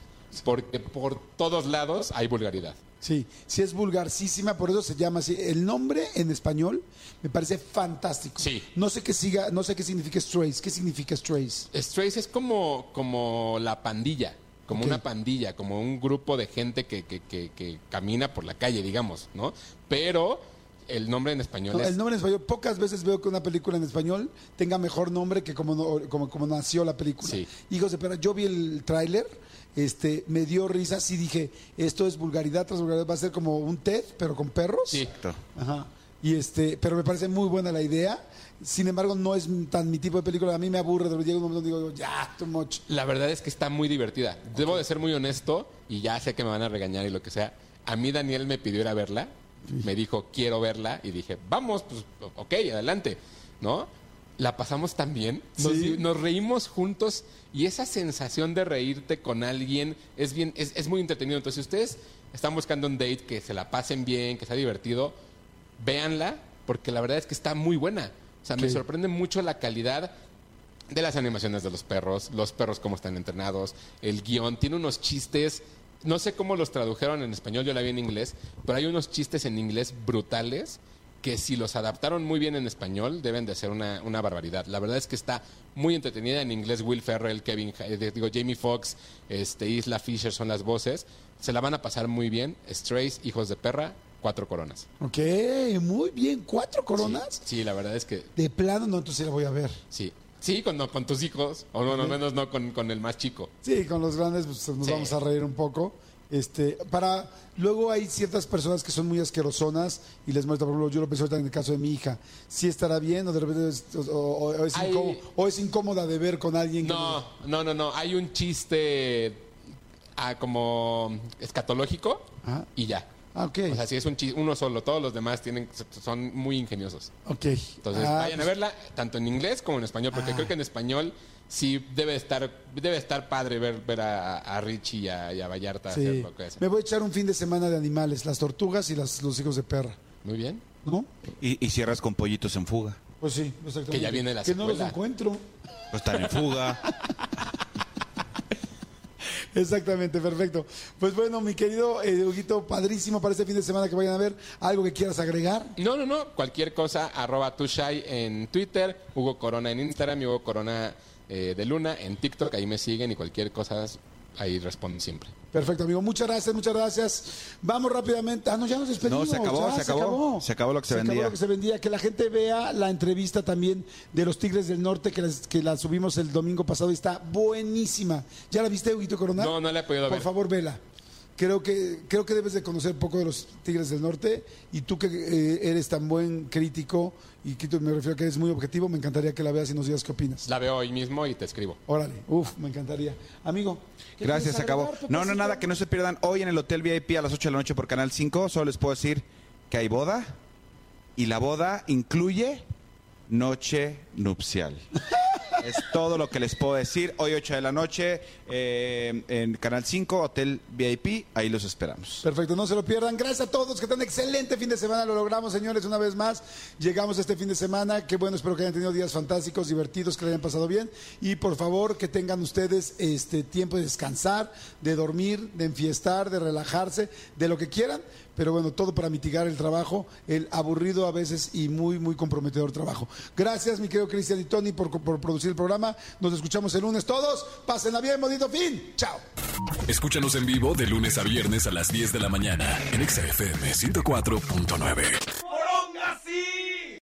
porque por todos lados hay vulgaridad. Sí, sí es vulgarcísima, por eso se llama así. El nombre en español me parece fantástico. Sí. No sé qué siga, no sé qué significa Strays. ¿Qué significa Strays? Strays es como, como la pandilla, como una pandilla, como un grupo de gente que, que, que, que camina por la calle, digamos, ¿no? Pero el nombre en español No, es... el nombre en español, pocas veces veo que una película en español tenga mejor nombre que como, no- como, como nació la película. Sí. Hijos de perra, yo vi el tráiler, este, me dio risa, sí dije, esto es vulgaridad tras vulgaridad, va a ser como un TED, pero con perros. Sí. Ajá. Y este, pero me parece muy buena la idea. Sin embargo, no es tan mi tipo de película. A mí me aburre, de llega un momento donde digo, ya, too much. La verdad es que está muy divertida. Debo de ser muy honesto y ya sé que me van a regañar y lo que sea. A mí Daniel me pidió ir a verla, me dijo, quiero verla y dije, vamos, pues ok, adelante, ¿no? La pasamos tan bien, nos, Sí. nos reímos juntos y esa sensación de reírte con alguien es, bien, es, es muy entretenido. Entonces, si ustedes están buscando un date que se la pasen bien, que sea divertido, véanla porque la verdad es que está muy buena. O sea, me sorprende mucho la calidad de las animaciones de los perros, los perros cómo están entrenados, el guion, tiene unos chistes, no sé cómo los tradujeron en español, yo la vi en inglés, pero hay unos chistes en inglés brutales que si los adaptaron muy bien en español deben de ser una, una barbaridad. La verdad es que está muy entretenida en inglés. Will Ferrell, Kevin, eh, digo Jamie Foxx, este, Isla Fisher son las voces. Se la van a pasar muy bien. Strays, Hijos de Perra, cuatro coronas. Ok, muy bien. ¿Cuatro coronas? Sí, sí, la verdad es que De plano, no, entonces la voy a ver. sí. Sí, con, no, con tus hijos, o no, no menos no con, con el más chico. Sí, con los grandes pues, nos Sí. vamos a reír un poco. Este, para luego hay ciertas personas que son muy asquerosonas y les molesta, por ejemplo, yo lo pensé ahorita en el caso de mi hija. Si estará bien o de repente es, o, o- o es Hay- incómodo- o es incómoda de ver con alguien que No, no, no, no. Hay un chiste ah, como escatológico Ajá. y ya. Ah, ok. O sea, si es un chiste, uno solo, todos los demás tienen, son muy ingeniosos. ok. Entonces, Ah, vayan a pues, verla tanto en inglés como en español, porque Ah. creo que en español sí debe estar debe estar padre ver, ver a, a Richie y a, y a Vallarta hacer sí. lo que hacen. Me voy a echar un fin de semana de animales, las tortugas y las, los hijos de perra. Muy bien. ¿No? Y, y cierras con pollitos en fuga. Pues sí, exactamente. Que ya viene la Que no los encuentro. Pues están en fuga. Exactamente, perfecto. Pues bueno, mi querido eh, Huguito, padrísimo para este fin de semana que vayan a ver. ¿Algo que quieras agregar? No, no, no. Cualquier cosa, arroba tushai en Twitter, Hugo Corona en Instagram y Hugo Corona eh, de Luna en TikTok. Ahí me siguen y cualquier cosa, ahí respondo siempre. Perfecto, amigo. Muchas gracias, muchas graas. Vamos rápidamente. Ah, no, ya nos despedimos. No, se acabó, ya se acabó. Se acabó lo que se acabó vendía. lo que se vendía. Que la gente vea la entrevista también de los Tigres del Norte que, las- que la subimos el domingo pasado y está buenísima. ¿Ya la viste, Huguito Coronel? No, no la he podido Por ver. favor, vela. Creo que, creo que debes de conocer poco de los Tigres del Norte y tú que eh, eres tan buen crítico y que tú- me refiero a que eres muy objetivo, me encantaría que la veas y nos digas qué opinas. La veo hoy mismo y te escribo. Órale, uf, me encantaría. Amigo. ¿Qué Gracias, se acabó. No, no, nada, que no se pierdan hoy en el Hotel VIP a las 8 de la noche por Canal 5. Solo les puedo decir que hay boda y la boda incluye noche nupcial. es todo lo que les puedo decir. Hoy 8 de la noche eh, en Canal 5, Hotel VIP. Ahí los esperamos. Perfecto, no se lo pierdan. Gracias a todos, que un excelente fin de semana. Lo logramos, señores, una vez más. Llegamos este fin de semana. Qué bueno, espero que hayan tenido días fantásticos, divertidos, que le hayan pasado bien. Y por favor, que tengan ustedes este tiempo de descansar, de dormir, de enfiestar, de relajarse, de lo que quieran. Pero bueno, todo para mitigar el trabajo, el aburrido a veces y muy, muy comprometedor trabajo. Gracias, mi querido Cristian y Tony, por, por producir el programa. Nos escuchamos el lunes todos. Pásenla bien, bonito fin. Chao. Escúchanos en vivo de lunes a viernes a las 10 de la mañana en Exa FM 104.9.